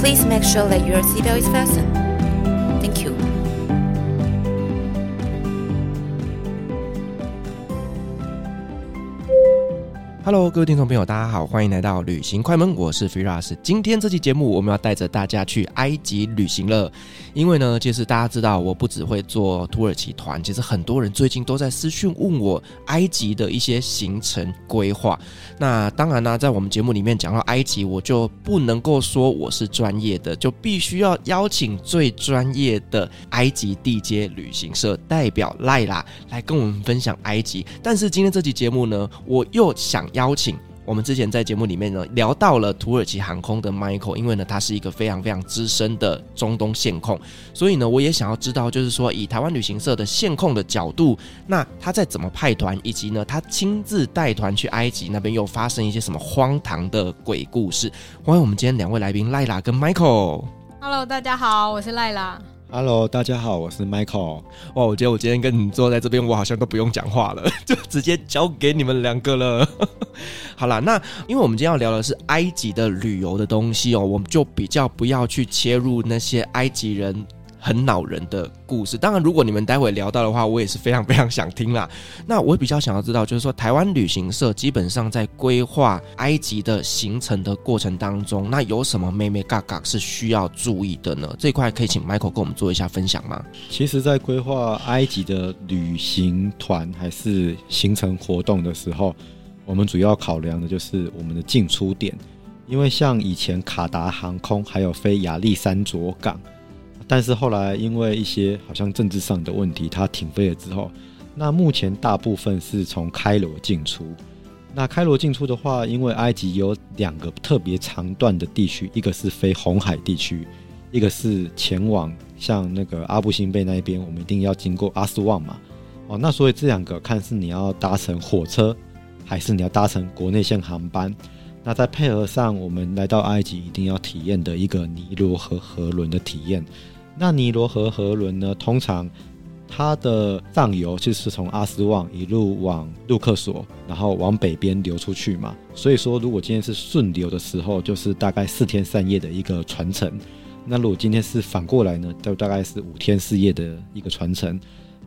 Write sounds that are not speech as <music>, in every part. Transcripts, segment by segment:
Please make sure that your seatbelt is fastened. Thank you. Hello，各位听众朋友，大家好，欢迎来到旅行快门，我是 Firas。今天这期节目，我们要带着大家去埃及旅行了。因为呢，其实大家知道，我不只会做土耳其团，其实很多人最近都在私讯问我埃及的一些行程规划。那当然呢，在我们节目里面讲到埃及，我就不能够说我是专业的，就必须要邀请最专业的埃及地接旅行社代表赖拉来跟我们分享埃及。但是今天这期节目呢，我又想邀请我们之前在节目里面呢聊到了土耳其航空的 Michael，因为呢他是一个非常非常资深的中东线控，所以呢我也想要知道，就是说以台湾旅行社的线控的角度，那他在怎么派团，以及呢他亲自带团去埃及那边又发生一些什么荒唐的鬼故事。欢迎我们今天两位来宾赖拉跟 Michael。Hello，大家好，我是赖拉。Hello，大家好，我是 Michael。哇，我觉得我今天跟你坐在这边，我好像都不用讲话了，<laughs> 就直接交给你们两个了。<laughs> 好啦，那因为我们今天要聊的是埃及的旅游的东西哦，我们就比较不要去切入那些埃及人。很恼人的故事，当然，如果你们待会聊到的话，我也是非常非常想听啦。那我比较想要知道，就是说台湾旅行社基本上在规划埃及的行程的过程当中，那有什么妹妹嘎嘎是需要注意的呢？这块可以请 Michael 跟我们做一下分享吗？其实，在规划埃及的旅行团还是行程活动的时候，我们主要考量的就是我们的进出点，因为像以前卡达航空还有飞亚历山卓港。但是后来因为一些好像政治上的问题，它停飞了之后，那目前大部分是从开罗进出。那开罗进出的话，因为埃及有两个特别长段的地区，一个是飞红海地区，一个是前往像那个阿布辛贝那边，我们一定要经过阿斯旺嘛。哦，那所以这两个看是你要搭乘火车，还是你要搭乘国内线航班。那再配合上我们来到埃及一定要体验的一个尼罗河河轮的体验。那尼罗河河轮呢？通常它的上游就是从阿斯旺一路往路克索，然后往北边流出去嘛。所以说，如果今天是顺流的时候，就是大概四天三夜的一个传承。那如果今天是反过来呢，就大概是五天四夜的一个传承。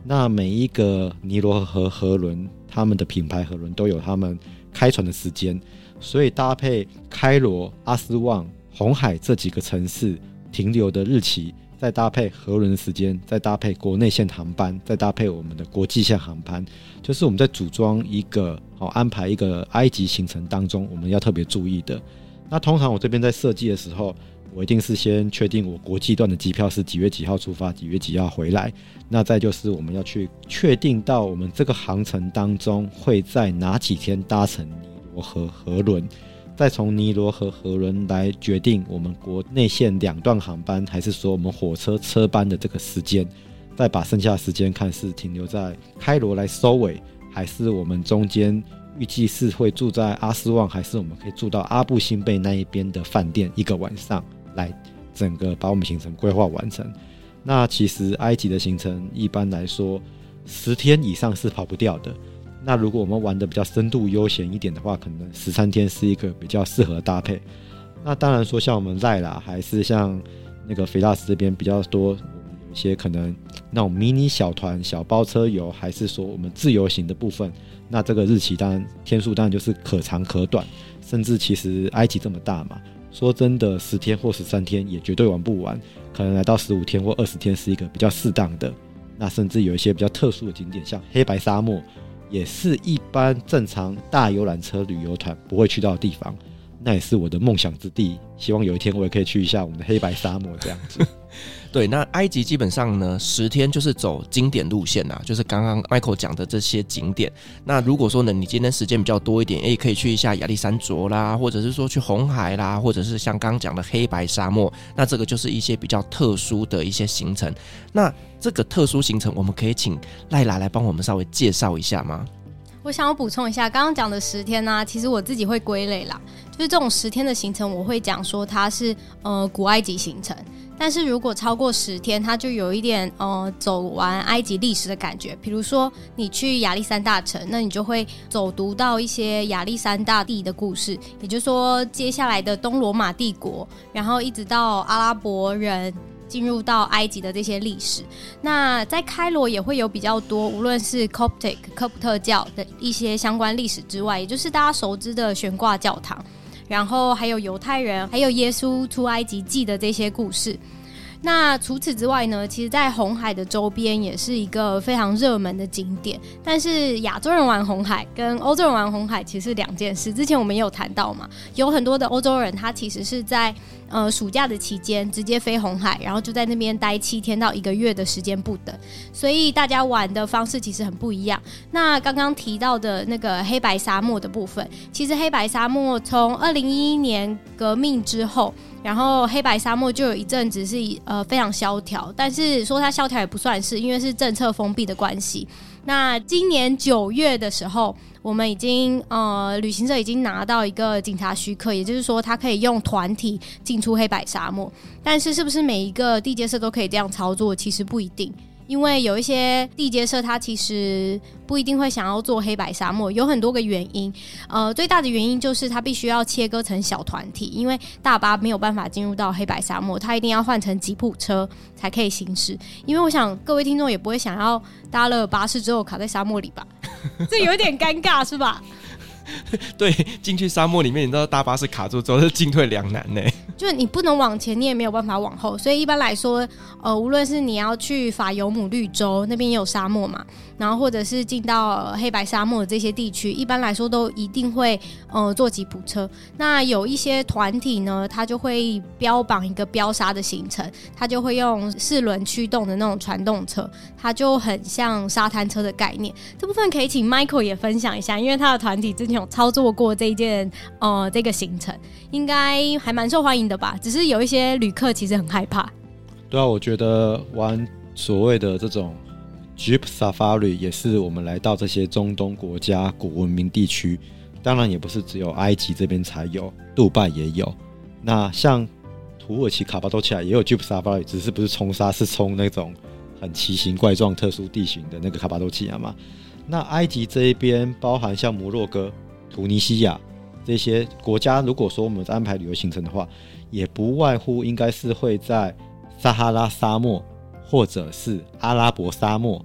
那每一个尼罗河河轮，他们的品牌河轮都有他们开船的时间，所以搭配开罗、阿斯旺、红海这几个城市停留的日期。再搭配河轮的时间，再搭配国内线航班，再搭配我们的国际线航班，就是我们在组装一个好安排一个埃及行程当中，我们要特别注意的。那通常我这边在设计的时候，我一定是先确定我国际段的机票是几月几号出发，几月几号回来。那再就是我们要去确定到我们这个航程当中会在哪几天搭乘尼罗河河轮。再从尼罗河河轮来决定我们国内线两段航班，还是说我们火车车班的这个时间，再把剩下的时间看是停留在开罗来收尾，还是我们中间预计是会住在阿斯旺，还是我们可以住到阿布辛贝那一边的饭店一个晚上，来整个把我们行程规划完成。那其实埃及的行程一般来说十天以上是跑不掉的。那如果我们玩的比较深度悠闲一点的话，可能十三天是一个比较适合搭配。那当然说像我们赖啦，还是像那个菲拉斯这边比较多，我们有一些可能那种迷你小团、小包车游，还是说我们自由行的部分，那这个日期当然天数当然就是可长可短，甚至其实埃及这么大嘛，说真的十天或十三天也绝对玩不完，可能来到十五天或二十天是一个比较适当的。那甚至有一些比较特殊的景点，像黑白沙漠。也是一般正常大游览车旅游团不会去到的地方，那也是我的梦想之地。希望有一天我也可以去一下我们的黑白沙漠这样子。对，那埃及基本上呢，十天就是走经典路线呐，就是刚刚 Michael 讲的这些景点。那如果说呢，你今天时间比较多一点，也，可以去一下亚历山卓啦，或者是说去红海啦，或者是像刚刚讲的黑白沙漠，那这个就是一些比较特殊的一些行程。那这个特殊行程，我们可以请赖拉来帮我们稍微介绍一下吗？我想要补充一下，刚刚讲的十天呢、其实我自己会归类啦，就是这种十天的行程，我会讲说它是呃古埃及行程。但是如果超过十天，它就有一点呃走完埃及历史的感觉。比如说你去亚历山大城，那你就会走读到一些亚历山大帝的故事，也就是说接下来的东罗马帝国，然后一直到阿拉伯人。进入到埃及的这些历史，那在开罗也会有比较多，无论是 Coptic 科普特教的一些相关历史之外，也就是大家熟知的悬挂教堂，然后还有犹太人，还有耶稣出埃及记的这些故事。那除此之外呢，其实，在红海的周边也是一个非常热门的景点。但是，亚洲人玩红海跟欧洲人玩红海其实是两件事。之前我们也有谈到嘛，有很多的欧洲人他其实是在呃暑假的期间直接飞红海，然后就在那边待七天到一个月的时间不等。所以大家玩的方式其实很不一样。那刚刚提到的那个黑白沙漠的部分，其实黑白沙漠从二零一一年革命之后。然后黑白沙漠就有一阵子是呃非常萧条，但是说它萧条也不算是，因为是政策封闭的关系。那今年九月的时候，我们已经呃旅行社已经拿到一个警察许可，也就是说它可以用团体进出黑白沙漠。但是是不是每一个地接社都可以这样操作，其实不一定。因为有一些地接社，它其实不一定会想要做黑白沙漠，有很多个原因。呃，最大的原因就是它必须要切割成小团体，因为大巴没有办法进入到黑白沙漠，它一定要换成吉普车才可以行驶。因为我想各位听众也不会想要搭了巴士之后卡在沙漠里吧？<laughs> 这有点尴尬，是吧？<laughs> 对，进去沙漠里面，你知道大巴士卡住之后是进退两难呢。<laughs> 就是你不能往前，你也没有办法往后，所以一般来说，呃，无论是你要去法尤姆绿洲那边也有沙漠嘛，然后或者是进到黑白沙漠的这些地区，一般来说都一定会呃坐吉普车。那有一些团体呢，他就会标榜一个飙沙的行程，他就会用四轮驱动的那种传动车，它就很像沙滩车的概念。这部分可以请 Michael 也分享一下，因为他的团体之前有操作过这一件呃这个行程，应该还蛮受欢迎的。吧，只是有一些旅客其实很害怕。对啊，我觉得玩所谓的这种 Jeep Safari 也是我们来到这些中东国家古文明地区，当然也不是只有埃及这边才有，杜拜也有。那像土耳其卡巴多奇亚也有 Jeep Safari，只是不是冲沙，是冲那种很奇形怪状、特殊地形的那个卡巴多奇亚嘛。那埃及这一边包含像摩洛哥、突尼西亚这些国家，如果说我们安排旅游行程的话，也不外乎应该是会在撒哈拉沙漠或者是阿拉伯沙漠，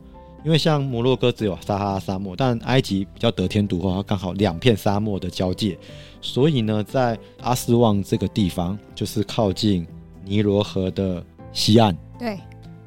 因为像摩洛哥只有撒哈拉沙漠，但埃及比较得天独厚，它刚好两片沙漠的交界，所以呢，在阿斯旺这个地方就是靠近尼罗河的西岸，对，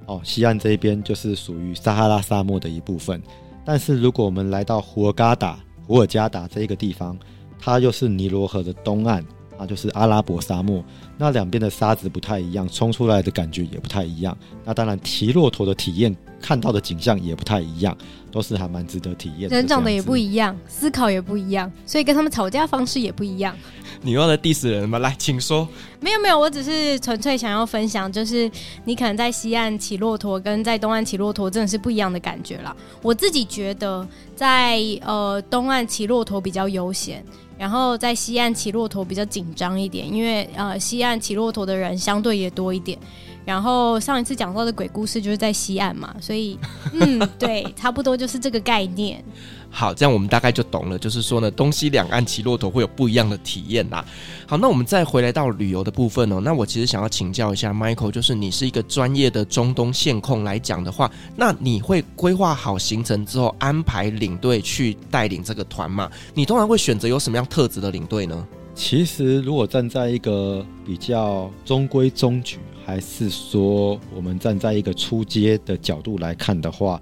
哦，西岸这一边就是属于撒哈拉沙漠的一部分。但是如果我们来到胡尔嘎达、胡尔加达这一个地方，它又是尼罗河的东岸。啊，就是阿拉伯沙漠，那两边的沙子不太一样，冲出来的感觉也不太一样。那当然，骑骆驼的体验，看到的景象也不太一样，都是还蛮值得体验的。人长得也不一样，思考也不一样，所以跟他们吵架方式也不一样。你又在 diss 人吗？来，请说。没有没有，我只是纯粹想要分享，就是你可能在西岸骑骆驼，跟在东岸骑骆驼真的是不一样的感觉啦。我自己觉得在呃东岸骑骆驼比较悠闲。然后在西岸骑骆驼比较紧张一点，因为呃西岸骑骆驼的人相对也多一点。然后上一次讲到的鬼故事就是在西岸嘛，<laughs> 所以嗯对，差不多就是这个概念。好，这样我们大概就懂了，就是说呢，东西两岸骑骆驼会有不一样的体验啦。好，那我们再回来到旅游的部分哦。那我其实想要请教一下 Michael，就是你是一个专业的中东线控来讲的话，那你会规划好行程之后安排领队去带领这个团吗？你通常会选择有什么样特质的领队呢？其实，如果站在一个比较中规中矩，还是说我们站在一个出阶的角度来看的话。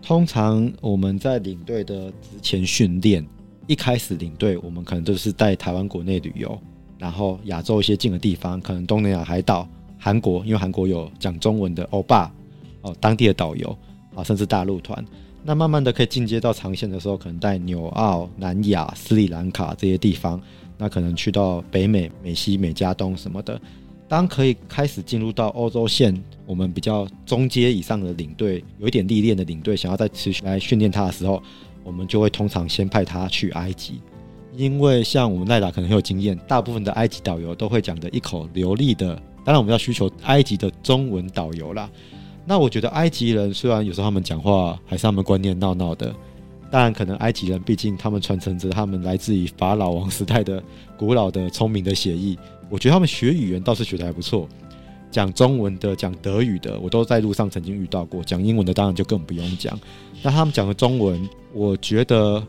通常我们在领队的之前训练，一开始领队我们可能都是带台湾国内旅游，然后亚洲一些近的地方，可能东南亚海岛韩国，因为韩国有讲中文的欧巴哦，当地的导游啊，甚至大陆团。那慢慢的可以进阶到长线的时候，可能带纽澳、南亚、斯里兰卡这些地方，那可能去到北美、美西、美加东什么的。当可以开始进入到欧洲线，我们比较中阶以上的领队，有一点历练的领队，想要再持续来训练他的时候，我们就会通常先派他去埃及，因为像我们赖达可能很有经验，大部分的埃及导游都会讲的一口流利的，当然我们要需求埃及的中文导游啦。那我觉得埃及人虽然有时候他们讲话还是他们观念闹闹的，但可能埃及人毕竟他们传承着他们来自于法老王时代的古老的聪明的血液，我觉得他们学语言倒是学的还不错，讲中文的、讲德语的，我都在路上曾经遇到过，讲英文的当然就更不用讲。那他们讲的中文，我觉得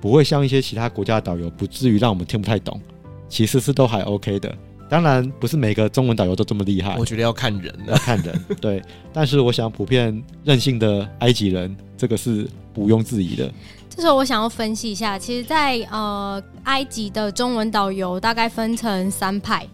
不会像一些其他国家的导游，不至于让我们听不太懂，其实是都还 OK 的。当然不是每个中文导游都这么厉害，我觉得要看人，要看人。对，但是我想普遍任性的埃及人，这个是毋庸置疑的。这时候我想要分析一下，其实在，呃埃及的中文导游大概分成三派。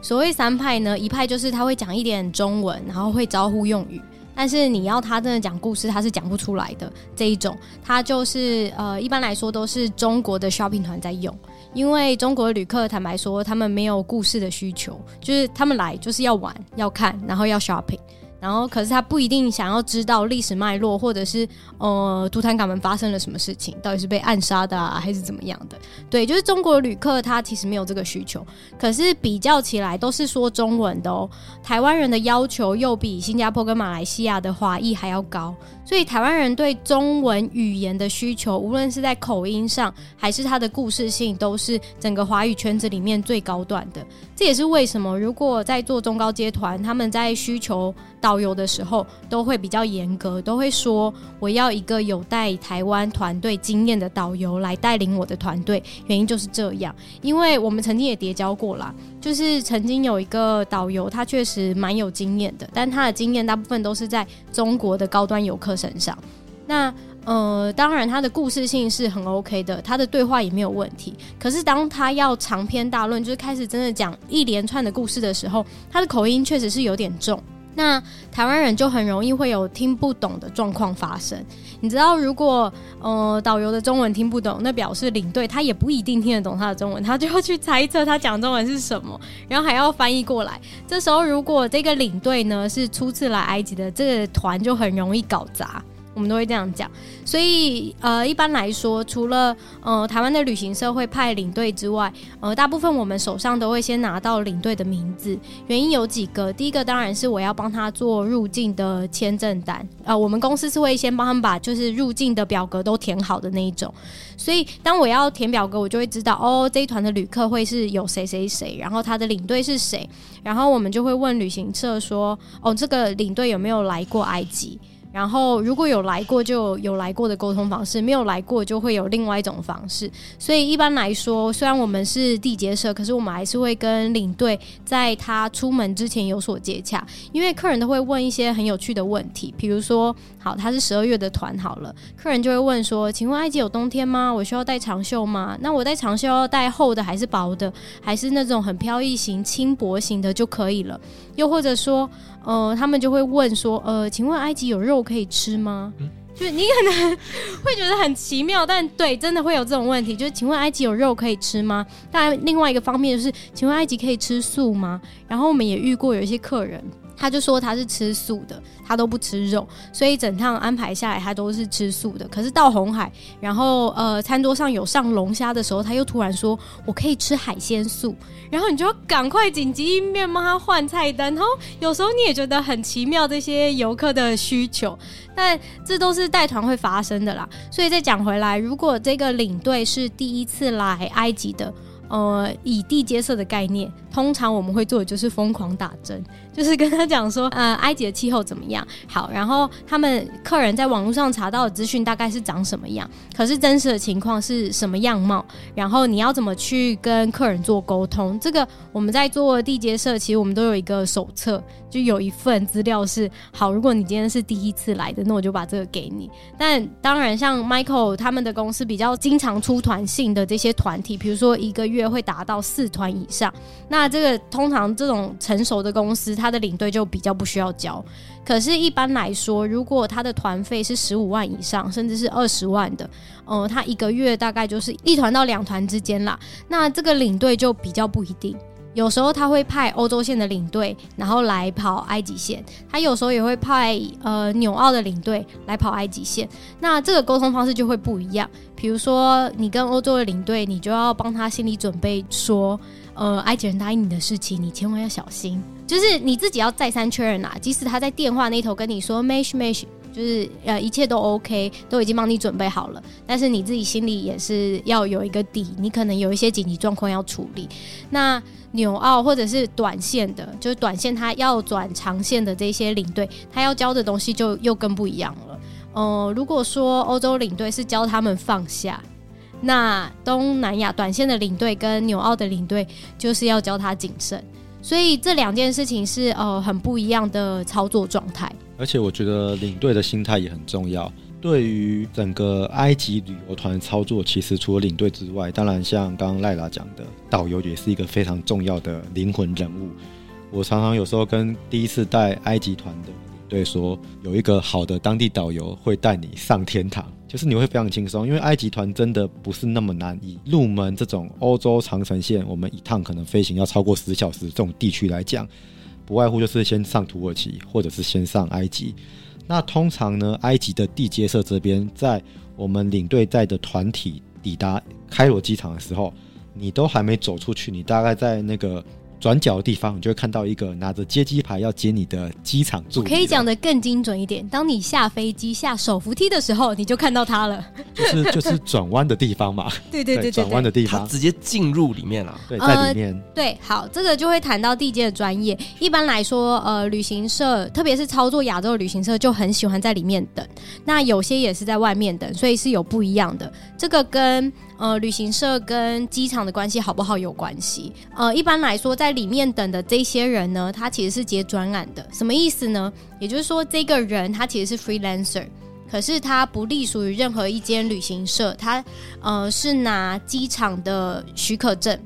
所谓三派呢，一派就是他会讲一点中文，然后会招呼用语，但是你要他真的讲故事，他是讲不出来的这一种。他就是呃一般来说都是中国的 shopping 团在用。因为中国旅客坦白说，他们没有故事的需求，就是他们来就是要玩、要看，然后要 shopping。然后，可是他不一定想要知道历史脉络，或者是呃，图坦卡门发生了什么事情，到底是被暗杀的啊，还是怎么样的？对，就是中国旅客他其实没有这个需求。可是比较起来，都是说中文的哦。台湾人的要求又比新加坡跟马来西亚的华裔还要高，所以台湾人对中文语言的需求，无论是在口音上，还是它的故事性，都是整个华语圈子里面最高段的。这也是为什么，如果在做中高阶团，他们在需求导游的时候，都会比较严格，都会说我要一个有带台湾团队经验的导游来带领我的团队。原因就是这样，因为我们曾经也叠交过啦，就是曾经有一个导游，他确实蛮有经验的，但他的经验大部分都是在中国的高端游客身上。那呃，当然，他的故事性是很 OK 的，他的对话也没有问题。可是，当他要长篇大论，就是开始真的讲一连串的故事的时候，他的口音确实是有点重。那台湾人就很容易会有听不懂的状况发生。你知道，如果呃导游的中文听不懂，那表示领队他也不一定听得懂他的中文，他就要去猜测他讲中文是什么，然后还要翻译过来。这时候，如果这个领队呢是初次来埃及的，这个团就很容易搞砸。我们都会这样讲，所以呃，一般来说，除了呃台湾的旅行社会派领队之外，呃，大部分我们手上都会先拿到领队的名字。原因有几个，第一个当然是我要帮他做入境的签证单，呃，我们公司是会先帮他们把就是入境的表格都填好的那一种。所以当我要填表格，我就会知道哦，这一团的旅客会是有谁谁谁，然后他的领队是谁，然后我们就会问旅行社说，哦，这个领队有没有来过埃及？然后如果有来过，就有来过的沟通方式；没有来过，就会有另外一种方式。所以一般来说，虽然我们是缔结社，可是我们还是会跟领队在他出门之前有所接洽，因为客人都会问一些很有趣的问题，比如说，好，他是十二月的团好了，客人就会问说：“请问埃及有冬天吗？我需要带长袖吗？那我带长袖 <laughs> 要带厚的还是薄的，还是那种很飘逸型、轻薄型的就可以了？又或者说？”呃，他们就会问说，呃，请问埃及有肉可以吃吗？嗯，就是你可能会觉得很奇妙，但对，真的会有这种问题，就是请问埃及有肉可以吃吗？当然，另外一个方面就是，请问埃及可以吃素吗？然后我们也遇过有一些客人。他就说他是吃素的，他都不吃肉，所以整趟安排下来他都是吃素的。可是到红海，然后呃餐桌上有上龙虾的时候，他又突然说我可以吃海鲜素，然后你就赶快紧急应变帮他换菜单。然后有时候你也觉得很奇妙这些游客的需求，但这都是带团会发生的啦。所以再讲回来，如果这个领队是第一次来埃及的。呃，以地接社的概念，通常我们会做的就是疯狂打针，就是跟他讲说，呃，埃及的气候怎么样？好，然后他们客人在网络上查到的资讯大概是长什么样，可是真实的情况是什么样貌？然后你要怎么去跟客人做沟通？这个我们在做地接社，其实我们都有一个手册，就有一份资料是好。如果你今天是第一次来的，那我就把这个给你。但当然，像 Michael 他们的公司比较经常出团性的这些团体，比如说一个月。会达到四团以上，那这个通常这种成熟的公司，它他的领队就比较不需要交。可是，一般来说，如果他的团费是十五万以上，甚至是二十万的，呃，他一个月大概就是一团到两团之间啦。那这个领队就比较不一定。有时候他会派欧洲线的领队，然后来跑埃及线。他有时候也会派呃纽澳的领队来跑埃及线。那这个沟通方式就会不一样。比如说，你跟欧洲的领队，你就要帮他心理准备说，呃，埃及人答应你的事情，你千万要小心。就是你自己要再三确认啊。即使他在电话那头跟你说 mesh mesh，就是呃一切都 OK，都已经帮你准备好了，但是你自己心里也是要有一个底，你可能有一些紧急状况要处理。那纽澳或者是短线的，就是短线他要转长线的这些领队，他要教的东西就又更不一样了。呃，如果说欧洲领队是教他们放下，那东南亚短线的领队跟纽澳的领队就是要教他谨慎。所以这两件事情是呃很不一样的操作状态。而且我觉得领队的心态也很重要。对于整个埃及旅游团操作，其实除了领队之外，当然像刚刚赖拉讲的，导游也是一个非常重要的灵魂人物。我常常有时候跟第一次带埃及团的领队说，有一个好的当地导游会带你上天堂，就是你会非常轻松，因为埃及团真的不是那么难以入门这种欧洲长城线，我们一趟可能飞行要超过十小时这种地区来讲，不外乎就是先上土耳其，或者是先上埃及。那通常呢，埃及的地接社这边，在我们领队带的团体抵达开罗机场的时候，你都还没走出去，你大概在那个。转角的地方，你就会看到一个拿着接机牌要接你的机场助理。可以讲的更精准一点，当你下飞机下手扶梯的时候，你就看到他了。就是就是转弯的地方嘛。<laughs> 对对对对，转弯的地方，他直接进入里面了。对，在里面。呃、对，好，这个就会谈到地接的专业。一般来说，呃，旅行社，特别是操作亚洲的旅行社，就很喜欢在里面等。那有些也是在外面等，所以是有不一样的。这个跟。呃，旅行社跟机场的关系好不好有关系。呃，一般来说，在里面等的这些人呢，他其实是接专案的。什么意思呢？也就是说，这个人他其实是 freelancer，可是他不隶属于任何一间旅行社，他呃是拿机场的许可证。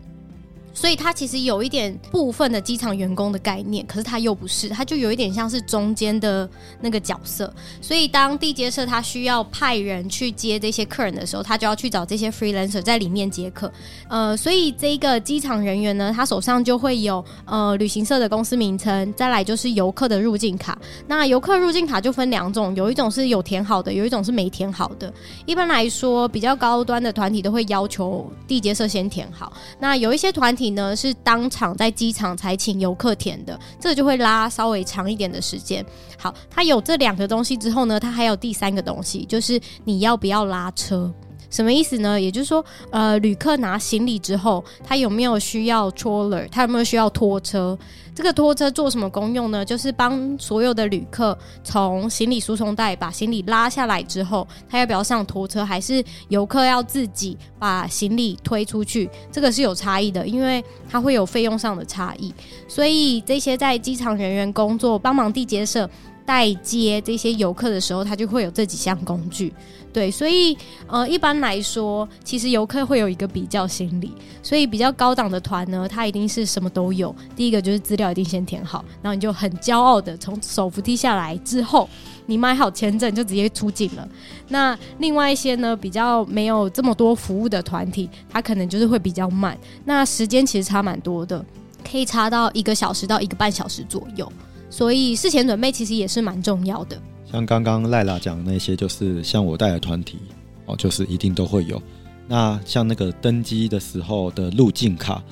所以他其实有一点部分的机场员工的概念，可是他又不是，他就有一点像是中间的那个角色。所以当地接社他需要派人去接这些客人的时候，他就要去找这些 freelancer 在里面接客。呃，所以这个机场人员呢，他手上就会有呃旅行社的公司名称，再来就是游客的入境卡。那游客入境卡就分两种，有一种是有填好的，有一种是没填好的。一般来说，比较高端的团体都会要求地接社先填好。那有一些团体。呢是当场在机场才请游客填的，这就会拉稍微长一点的时间。好，他有这两个东西之后呢，他还有第三个东西，就是你要不要拉车？什么意思呢？也就是说，呃，旅客拿行李之后，他有没有需要 troller？他有没有需要拖车？这个拖车做什么功用呢？就是帮所有的旅客从行李输送带把行李拉下来之后，他要不要上拖车？还是游客要自己把行李推出去？这个是有差异的，因为它会有费用上的差异。所以这些在机场人员工作，帮忙地接社代接这些游客的时候，他就会有这几项工具。对，所以呃，一般来说，其实游客会有一个比较心理，所以比较高档的团呢，它一定是什么都有。第一个就是资料一定先填好，然后你就很骄傲的从手扶梯下来之后，你买好签证就直接出境了。那另外一些呢，比较没有这么多服务的团体，它可能就是会比较慢，那时间其实差蛮多的，可以差到一个小时到一个半小时左右。所以事前准备其实也是蛮重要的。像刚刚赖拉讲的那些，就是像我带的团体哦，就是一定都会有。那像那个登机的时候的入境卡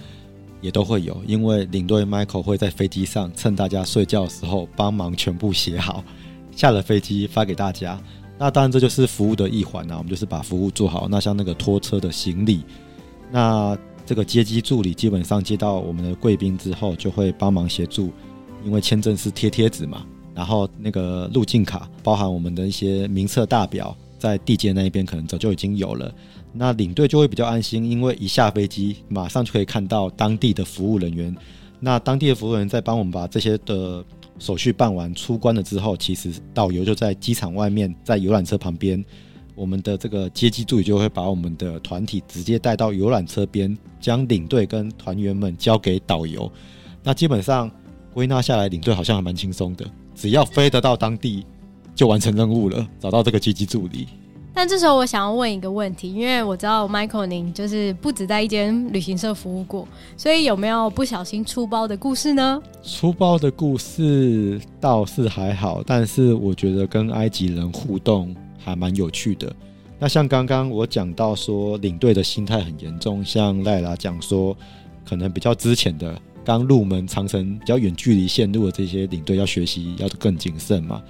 也都会有，因为领队 Michael 会在飞机上趁大家睡觉的时候帮忙全部写好，下了飞机发给大家。那当然这就是服务的一环啊，我们就是把服务做好。那像那个拖车的行李，那这个接机助理基本上接到我们的贵宾之后，就会帮忙协助，因为签证是贴贴纸嘛。然后那个入境卡包含我们的一些名册大表，在地接那一边可能早就已经有了，那领队就会比较安心，因为一下飞机马上就可以看到当地的服务人员，那当地的服务人在帮我们把这些的手续办完，出关了之后，其实导游就在机场外面，在游览车旁边，我们的这个接机助理就会把我们的团体直接带到游览车边，将领队跟团员们交给导游，那基本上。归纳下来，领队好像还蛮轻松的，只要飞得到当地，就完成任务了，找到这个接机助理。但这时候我想要问一个问题，因为我知道 Michael 您就是不止在一间旅行社服务过，所以有没有不小心出包的故事呢？出包的故事倒是还好，但是我觉得跟埃及人互动还蛮有趣的。那像刚刚我讲到说领队的心态很严重，像赖拉讲说，可能比较之前的刚入门长城比较远距离线路的这些领队要学习要更谨慎嘛。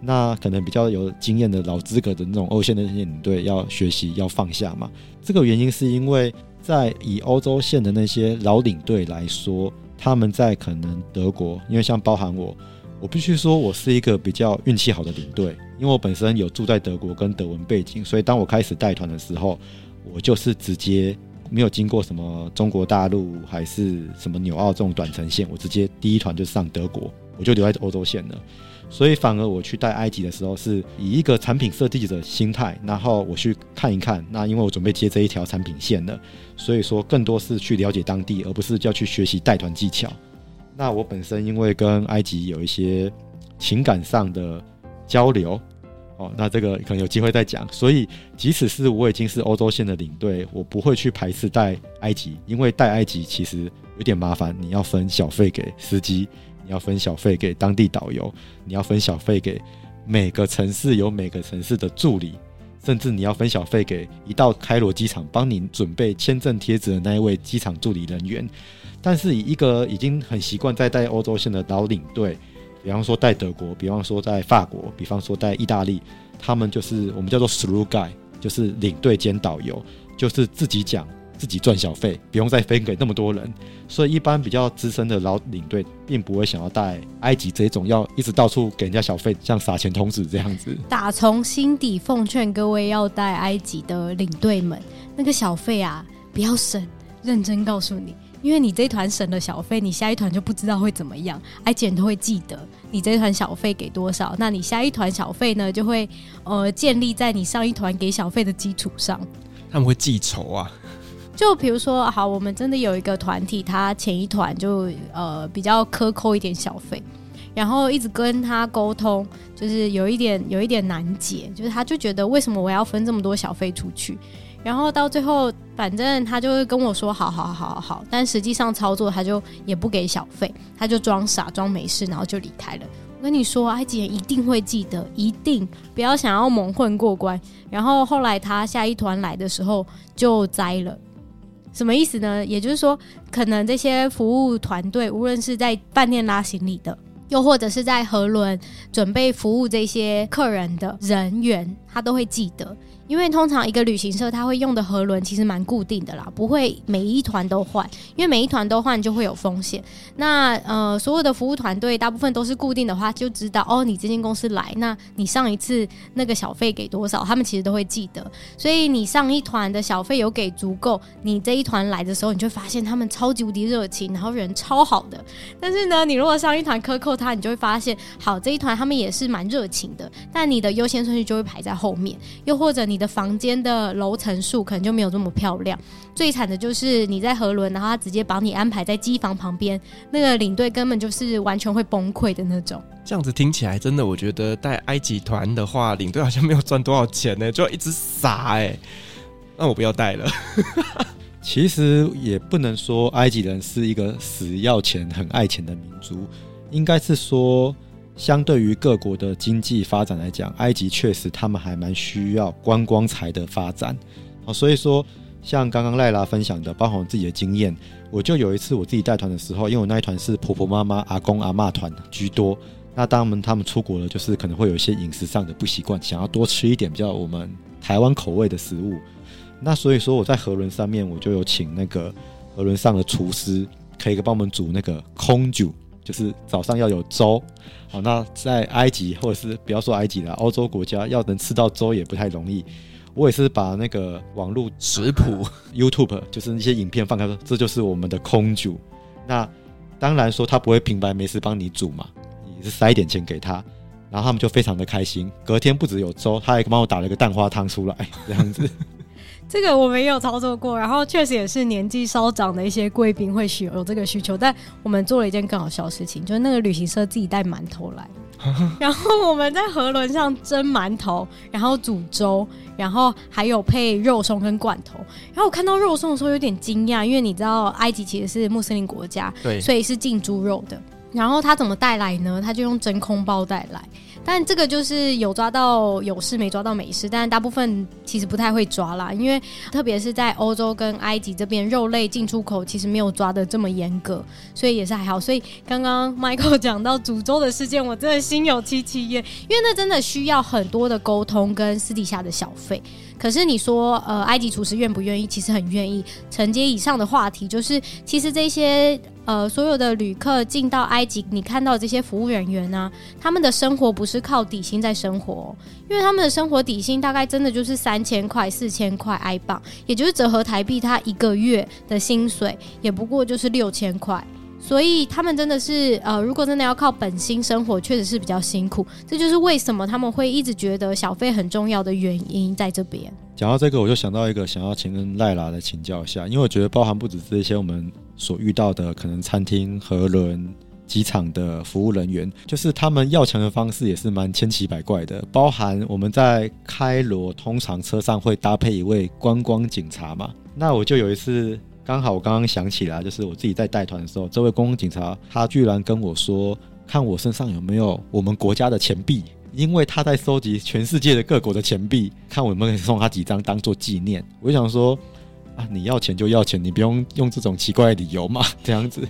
那可能比较有经验的老资格的那种欧线的那些领队要学习要放下嘛。这个原因是因为在以欧洲线的那些老领队来说，他们在可能德国，因为像包含我，我必须说我是一个比较运气好的领队，因为我本身有住在德国跟德文背景，所以当我开始带团的时候，我就是直接没有经过什么中国大陆还是什么纽澳这种短程线，我直接第一团就上德国，我就留在欧洲线了。所以反而我去带埃及的时候，是以一个产品设计者的心态，然后我去看一看。那因为我准备接这一条产品线的，所以说更多是去了解当地，而不是要去学习带团技巧。那我本身因为跟埃及有一些情感上的交流，哦，那这个可能有机会再讲。所以即使是我已经是欧洲线的领队，我不会去排斥带埃及，因为带埃及其实有点麻烦，你要分小费给司机。你要分小费给当地导游，你要分小费给每个城市有每个城市的助理，甚至你要分小费给一到开罗机场帮你准备签证贴纸的那一位机场助理人员。但是以一个已经很习惯在带欧洲线的老领队，比方说带德国，比方说在法国，比方说带意大利，他们就是我们叫做 through guy，就是领队兼导游，就是自己讲。<laughs> 自己赚小费，不用再分给那么多人，所以一般比较资深的老领队并不会想要带埃及这种要一直到处给人家小费，像撒钱童子这样子。打从心底奉劝各位要带埃及的领队们，那个小费啊，不要省，认真告诉你，因为你这一团省了小费，你下一团就不知道会怎么样，埃及人都会记得你这一团小费给多少，那你下一团小费呢，就会呃建立在你上一团给小费的基础上，他们会记仇啊。就比如说，好，我们真的有一个团体，他前一团就呃比较克扣一点小费，然后一直跟他沟通，就是有一点有一点难解，就是他就觉得为什么我要分这么多小费出去，然后到最后反正他就会跟我说好好好好好，但实际上操作他就也不给小费，他就装傻装没事，然后就离开了。我跟你说，埃及人一定会记得，一定不要想要蒙混过关。然后后来他下一团来的时候就栽了。什么意思呢？也就是说，可能这些服务团队，无论是在饭店拉行李的，又或者是在河轮准备服务这些客人的人员，他都会记得。因为通常一个旅行社他会用的河轮其实蛮固定的啦，不会每一团都换，因为每一团都换就会有风险。那呃，所有的服务团队大部分都是固定的话，就知道哦，你这间公司来，那你上一次那个小费给多少，他们其实都会记得。所以你上一团的小费有给足够，你这一团来的时候，你就发现他们超级无敌热情，然后人超好的。但是呢，你如果上一团克扣他，你就会发现，好，这一团他们也是蛮热情的，但你的优先顺序就会排在后面，又或者你。你的房间的楼层数可能就没有这么漂亮。最惨的就是你在河轮，然后他直接把你安排在机房旁边，那个领队根本就是完全会崩溃的那种。这样子听起来，真的，我觉得带埃及团的话，领队好像没有赚多少钱呢，就要一直傻哎。那我不要带了。<laughs> 其实也不能说埃及人是一个死要钱、很爱钱的民族，应该是说。相对于各国的经济发展来讲，埃及确实他们还蛮需要观光财的发展。好，所以说像刚刚赖拉分享的，包含我自己的经验，我就有一次我自己带团的时候，因为我那一团是婆婆妈妈、阿公阿嬷团居多，那当我们他们出国了，就是可能会有一些饮食上的不习惯，想要多吃一点比较我们台湾口味的食物。那所以说我在河轮上面，我就有请那个河轮上的厨师，可以帮我们煮那个空酒。就是早上要有粥，好，那在埃及或者是不要说埃及了，欧洲国家要能吃到粥也不太容易。我也是把那个网络食谱 YouTube 就是那些影片放开说，这就是我们的空煮。那当然说他不会平白没事帮你煮嘛，你是塞一点钱给他，然后他们就非常的开心。隔天不只有粥，他还帮我打了个蛋花汤出来，这样子。这个我没有操作过，然后确实也是年纪稍长的一些贵宾会需有这个需求，但我们做了一件更好笑的事情，就是那个旅行社自己带馒头来，<laughs> 然后我们在河轮上蒸馒头，然后煮粥，然后还有配肉松跟罐头。然后我看到肉松的时候有点惊讶，因为你知道埃及其实是穆斯林国家，对，所以是禁猪肉的。然后他怎么带来呢？他就用真空包带来。但这个就是有抓到有事没抓到没事，但大部分其实不太会抓啦，因为特别是在欧洲跟埃及这边，肉类进出口其实没有抓的这么严格，所以也是还好。所以刚刚 Michael <laughs> 讲到煮粥的事件，我真的心有戚戚焉，因为那真的需要很多的沟通跟私底下的小费。可是你说，呃，埃及厨师愿不愿意？其实很愿意。承接以上的话题，就是其实这些呃所有的旅客进到埃及，你看到这些服务人员呢、他们的生活不是靠底薪在生活、因为他们的生活底薪大概真的就是三千块、四千块埃镑，也就是折合台币，他一个月的薪水也不过就是六千块。所以他们真的是，呃，如果真的要靠本薪生活，确实是比较辛苦。这就是为什么他们会一直觉得小费很重要的原因在这边。讲到这个，我就想到一个想要请跟赖拉来请教一下，因为我觉得包含不止这些我们所遇到的，可能餐厅、和轮、机场的服务人员，就是他们要钱的方式也是蛮千奇百怪的。包含我们在开罗，通常车上会搭配一位观光警察嘛，那我就有一次。刚好我刚刚想起来，就是我自己在带团的时候，这位公共警察他居然跟我说，看我身上有没有我们国家的钱币，因为他在收集全世界的各国的钱币，看我们可以送他几张当做纪念。我就想说，啊，你要钱就要钱，你不用用这种奇怪的理由嘛，这样子。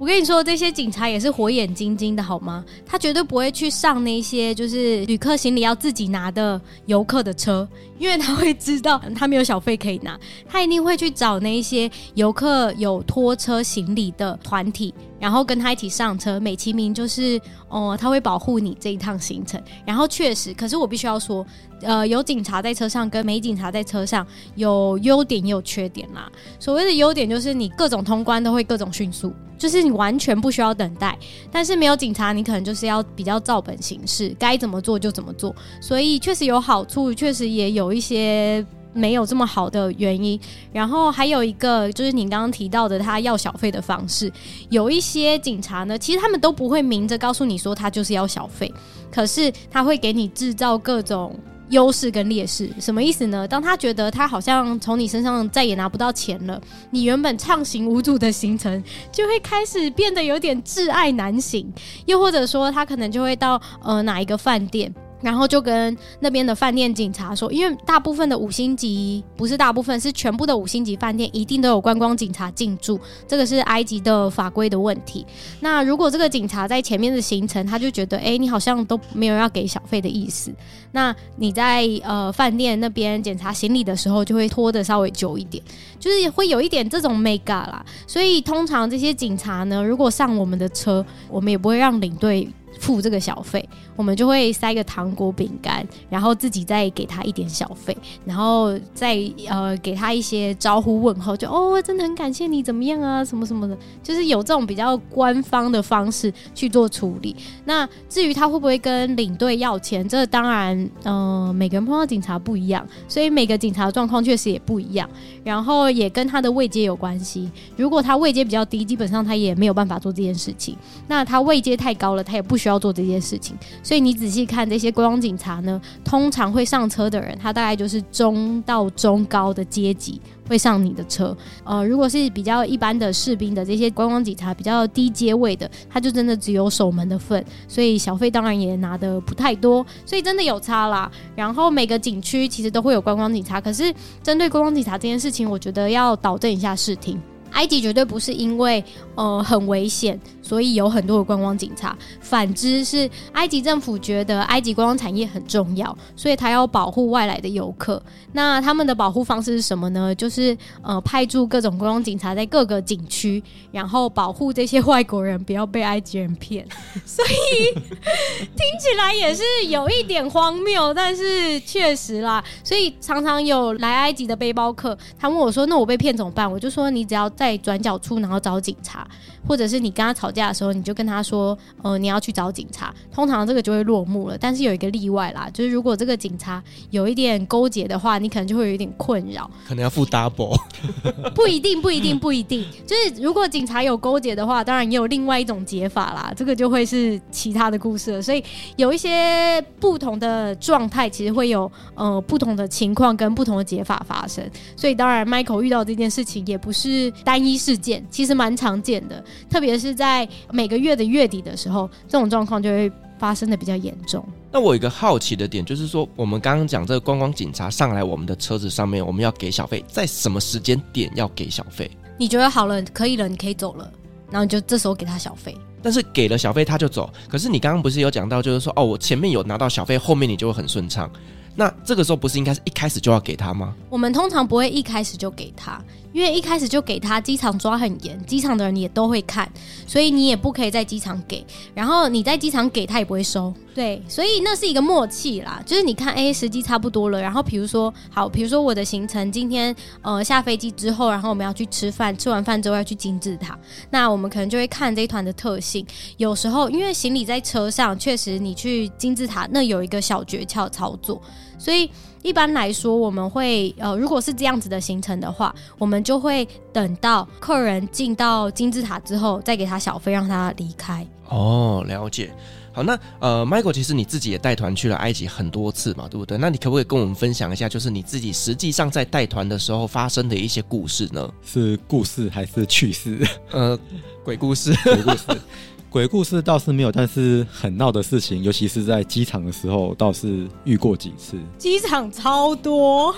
我跟你说，这些警察也是火眼金睛的，好吗？他绝对不会去上那些就是旅客行李要自己拿的游客的车，因为他会知道他没有小费可以拿，他一定会去找那些游客有拖车行李的团体。然后跟他一起上车，美其名就是哦，他会保护你这一趟行程。然后确实，可是我必须要说，呃，有警察在车上跟没警察在车上有优点也有缺点啦。所谓的优点就是你各种通关都会各种迅速，就是你完全不需要等待。但是没有警察，你可能就是要比较照本行事，该怎么做就怎么做。所以确实有好处，确实也有一些。没有这么好的原因，然后还有一个就是你刚刚提到的，他要小费的方式，有一些警察呢，其实他们都不会明着告诉你说他就是要小费，可是他会给你制造各种优势跟劣势，什么意思呢？当他觉得他好像从你身上再也拿不到钱了，你原本畅行无阻的行程就会开始变得有点挚爱难行，又或者说他可能就会到呃哪一个饭店。然后就跟那边的饭店警察说，因为大部分的五星级不是大部分，是全部的五星级饭店一定都有观光警察进驻，这个是埃及的法规的问题。那如果这个警察在前面的行程，他就觉得，哎，你好像都没有要给小费的意思，那你在呃饭店那边检查行李的时候，就会拖得稍微久一点，就是会有一点这种 mega 啦。所以通常这些警察呢，如果上我们的车，我们也不会让领队。付这个小费，我们就会塞个糖果饼干，然后自己再给他一点小费，然后再呃给他一些招呼问候，就哦，真的很感谢你，怎么样啊，什么什么的，就是有这种比较官方的方式去做处理。那至于他会不会跟领队要钱，这当然，呃，每个人碰到警察不一样，所以每个警察状况确实也不一样，然后也跟他的位阶有关系。如果他位阶比较低，基本上他也没有办法做这件事情。那他位阶太高了，他也不需要。做这件事情，所以你仔细看这些观光警察呢，通常会上车的人，他大概就是中到中高的阶级会上你的车。呃，如果是比较一般的士兵的这些观光警察，比较低阶位的，他就真的只有守门的份，所以小费当然也拿得不太多，所以真的有差啦。然后每个景区其实都会有观光警察，可是针对观光警察这件事情，我觉得要导正一下视听。埃及绝对不是因为呃很危险，所以有很多的观光警察。反之是埃及政府觉得埃及观光产业很重要，所以他要保护外来的游客。那他们的保护方式是什么呢？就是呃派驻各种观光警察在各个景区，然后保护这些外国人不要被埃及人骗。所以听起来也是有一点荒谬，但是确实啦。所以常常有来埃及的背包客，他问我说：“那我被骗怎么办？”我就说：“你只要。”在转角处，然后找警察，或者是你跟他吵架架的时候，你就跟他说，呃，你要去找警察，通常这个就会落幕了。但是有一个例外啦，就是如果这个警察有一点勾结的话，你可能就会有一点困扰，可能要付 double，<laughs> 不一定，不一定，不一定。就是如果警察有勾结的话，当然也有另外一种解法啦，这个就会是其他的故事了。所以有一些不同的状态，其实会有呃不同的情况跟不同的解法发生。所以当然，Michael 遇到这件事情也不是单一事件，其实蛮常见的，特别是在每个月的月底的时候，这种状况就会发生的比较严重。那我有一个好奇的点，就是说我们刚刚讲这个观光警察上来我们的车子上面，我们要给小费，在什么时间点要给小费？你觉得好了，可以了，你可以走了，然后你就这时候给他小费。但是给了小费他就走，可是你刚刚不是有讲到，就是说哦，我前面有拿到小费，后面你就会很顺畅。那这个时候不是应该是一开始就要给他吗？我们通常不会一开始就给他，因为一开始就给他，机场抓很严，机场的人也都会看，所以你也不可以在机场给。然后你在机场给他也不会收，对，所以那是一个默契啦。就是你看，哎，时机差不多了，然后比如说，好，比如说我的行程今天呃下飞机之后，然后我们要去吃饭，吃完饭之后要去金字塔，那我们可能就会看这一团的特性。有时候因为行李在车上，确实你去金字塔那有一个小诀窍操作。所以一般来说，我们会呃，如果是这样子的行程的话，我们就会等到客人进到金字塔之后，再给他小费，让他离开。哦，了解。好，那呃，Michael，其实你自己也带团去了埃及很多次嘛，对不对？那你可不可以跟我们分享一下，就是你自己实际上在带团的时候发生的一些故事呢？是故事还是趣事？呃，鬼故事，鬼故事。<laughs> 鬼故事倒是没有，但是很闹的事情，尤其是在机场的时候，倒是遇过几次。机场超多，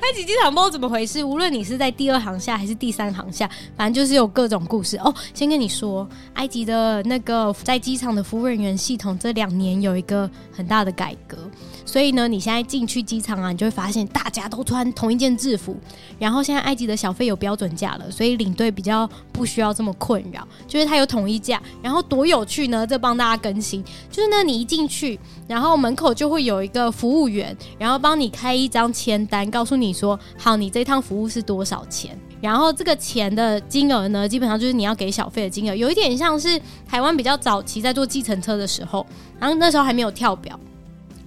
埃及机场不知道怎么回事。无论你是在第二航下还是第三航下，反正就是有各种故事哦。先跟你说，埃及的那个在机场的服务人员系统这两年有一个很大的改革。所以呢，你现在进去机场啊，你就会发现大家都穿同一件制服。然后现在埃及的小费有标准价了，所以领队比较不需要这么困扰，就是他有统一价。然后多有趣呢？这帮大家更新，就是呢，你一进去，然后门口就会有一个服务员，然后帮你开一张签单，告诉你说，好，你这趟服务是多少钱。然后这个钱的金额呢，基本上就是你要给小费的金额，有一点像是台湾比较早期在做计程车的时候，然后那时候还没有跳表。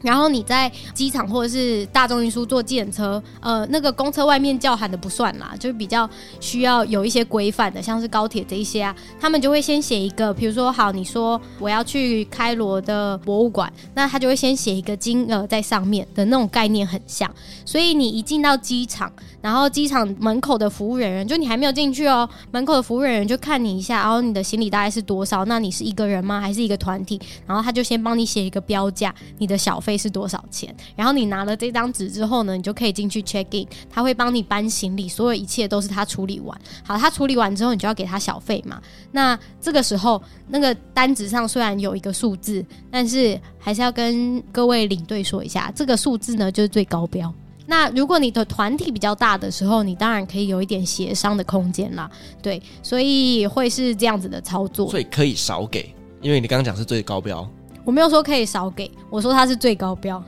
然后你在机场或者是大众运输坐计程车，呃，那个公车外面叫喊的不算啦，就是比较需要有一些规范的，像是高铁这一些啊，他们就会先写一个，比如说好，你说我要去开罗的博物馆，那他就会先写一个金额在上面的那种概念很像，所以你一进到机场，然后机场门口的服务人员，就你还没有进去哦，门口的服务人员就看你一下，然后你的行李大概是多少，那你是一个人吗？还是一个团体？然后他就先帮你写一个标价，你的小费。是多少钱？然后你拿了这张纸之后呢，你就可以进去 check in，他会帮你搬行李，所有一切都是他处理完。好，他处理完之后，你就要给他小费嘛。那这个时候，那个单子上虽然有一个数字，但是还是要跟各位领队说一下，这个数字呢就是最高标。那如果你的团体比较大的时候，你当然可以有一点协商的空间啦。对，所以会是这样子的操作。所以可以少给，因为你刚刚讲是最高标。我没有说可以少给，我说它是最高标，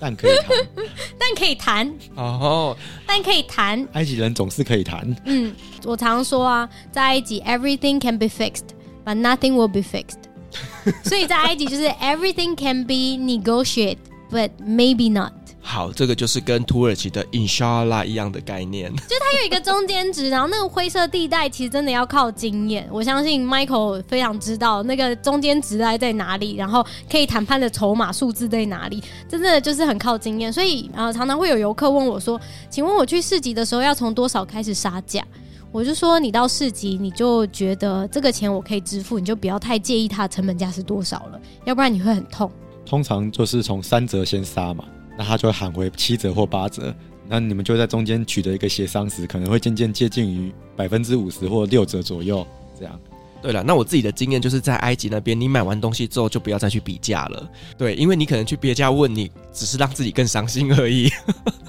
但可以谈，<laughs> 但可以谈哦，但可以谈。埃及人总是可以谈。嗯，我常说啊，在埃及，everything can be fixed，but nothing will be fixed。<laughs> 所以在埃及就是 everything can be negotiated，but maybe not。好，这个就是跟土耳其的 Inshallah 一样的概念，<laughs> 就它有一个中间值，然后那个灰色地带其实真的要靠经验。我相信 Michael 非常知道那个中间值在在哪里，然后可以谈判的筹码数字在哪里，真的就是很靠经验。所以呃，常常会有游客问我说：“请问我去市集的时候要从多少开始杀价？”我就说：“你到市集你就觉得这个钱我可以支付，你就不要太介意它的成本价是多少了，要不然你会很痛。”通常就是从三折先杀嘛。那他就会喊回七折或八折，那你们就在中间取得一个协商时，可能会渐渐接近于百分之五十或六折左右这样。对了，那我自己的经验就是在埃及那边，你买完东西之后就不要再去比价了，对，因为你可能去别家问你，只是让自己更伤心而已。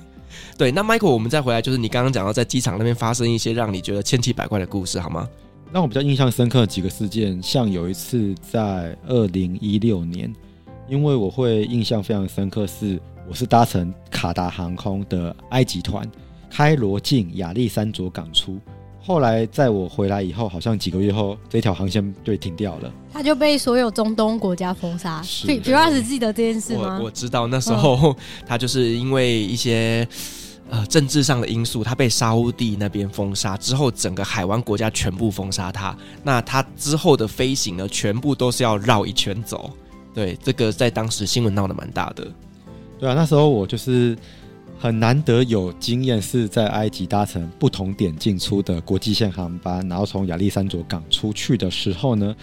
<laughs> 对，那 Michael，我们再回来，就是你刚刚讲到在机场那边发生一些让你觉得千奇百怪的故事，好吗？让我比较印象深刻的几个事件，像有一次在二零一六年，因为我会印象非常深刻是。我是搭乘卡达航空的埃及团，开罗进亚历山卓港出，后来在我回来以后，好像几个月后，这条航线就停掉了，他就被所有中东国家封杀。比比尔斯记得这件事吗？我我知道那时候、嗯、<laughs> 他就是因为一些呃政治上的因素，他被沙乌地那边封杀之后，整个海湾国家全部封杀他。那他之后的飞行呢，全部都是要绕一圈走。对，这个在当时新闻闹得蛮大的。对啊，那时候我就是。很难得有经验是在埃及搭乘不同点进出的国际线航班，然后从亚历山卓港出去的时候呢，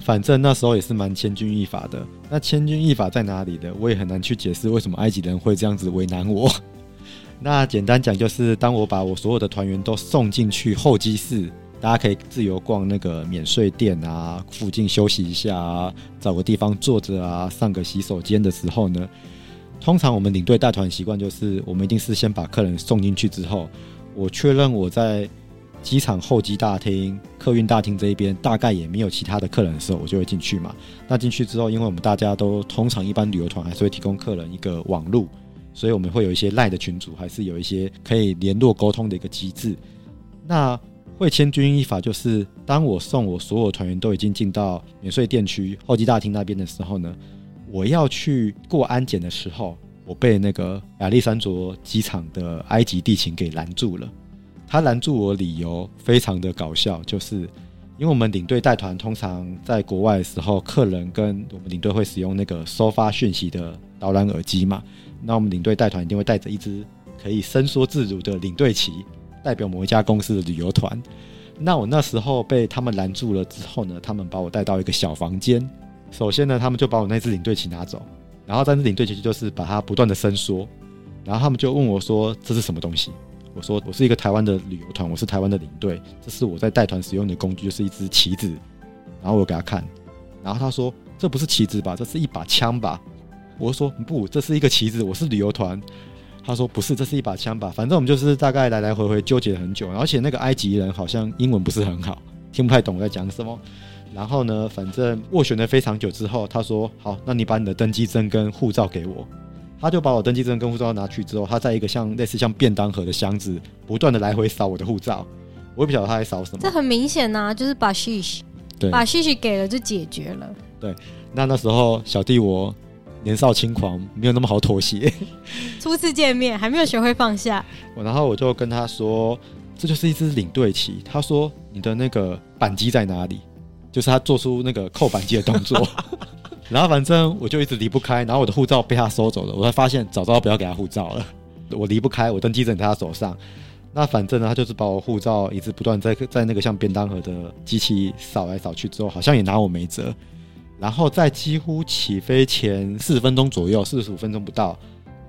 反正那时候也是蛮千钧一发的。那千钧一发在哪里的？我也很难去解释为什么埃及人会这样子为难我。<laughs> 那简单讲就是，当我把我所有的团员都送进去候机室，大家可以自由逛那个免税店啊，附近休息一下啊，找个地方坐着啊，上个洗手间的时候呢。通常我们领队带团习惯就是，我们一定是先把客人送进去之后，我确认我在机场候机大厅、客运大厅这一边大概也没有其他的客人的时候，我就会进去嘛。那进去之后，因为我们大家都通常一般旅游团还是会提供客人一个网路，所以我们会有一些赖的群组，还是有一些可以联络沟通的一个机制。那会千钧一发就是，当我送我所有团员都已经进到免税店区候机大厅那边的时候呢，我要去过安检的时候，我被那个亚历山卓机场的埃及地勤给拦住了。他拦住我理由非常的搞笑，就是因为我们领队带团通常在国外的时候，客人跟我们领队会使用那个收发讯息的导览耳机嘛。那我们领队带团一定会带着一支可以伸缩自如的领队旗，代表某一家公司的旅游团。那我那时候被他们拦住了之后呢，他们把我带到一个小房间。首先呢，他们就把我那支领队旗拿走，然后这支领队旗就是把它不断的伸缩，然后他们就问我说：“这是什么东西？”我说：“我是一个台湾的旅游团，我是台湾的领队，这是我在带团使用的工具，就是一支旗子。”然后我给他看，然后他说：“这不是旗子吧？这是一把枪吧？”我说：“不，这是一个旗子，我是旅游团。”他说：“不是，这是一把枪吧？”反正我们就是大概来来回回纠结了很久，而且那个埃及人好像英文不是很好，听不太懂我在讲什么。然后呢，反正斡旋了非常久之后，他说：“好，那你把你的登记证跟护照给我。”他就把我登记证跟护照拿去之后，他在一个像类似像便当盒的箱子，不断的来回扫我的护照。我也不晓得他在扫什么。这很明显呐、啊，就是把 shish，对，把 shish 给了就解决了。对，那那时候小弟我年少轻狂，没有那么好妥协。<laughs> 初次见面还没有学会放下。我然后我就跟他说：“这就是一支领队旗。”他说：“你的那个扳机在哪里？”就是他做出那个扣扳机的动作，<laughs> 然后反正我就一直离不开，然后我的护照被他收走了，我才发现早知道不要给他护照了，我离不开，我登机证在他手上，那反正呢，他就是把我护照一直不断在在那个像便当盒的机器扫来扫去之后，好像也拿我没辙，然后在几乎起飞前四十分钟左右，四十五分钟不到，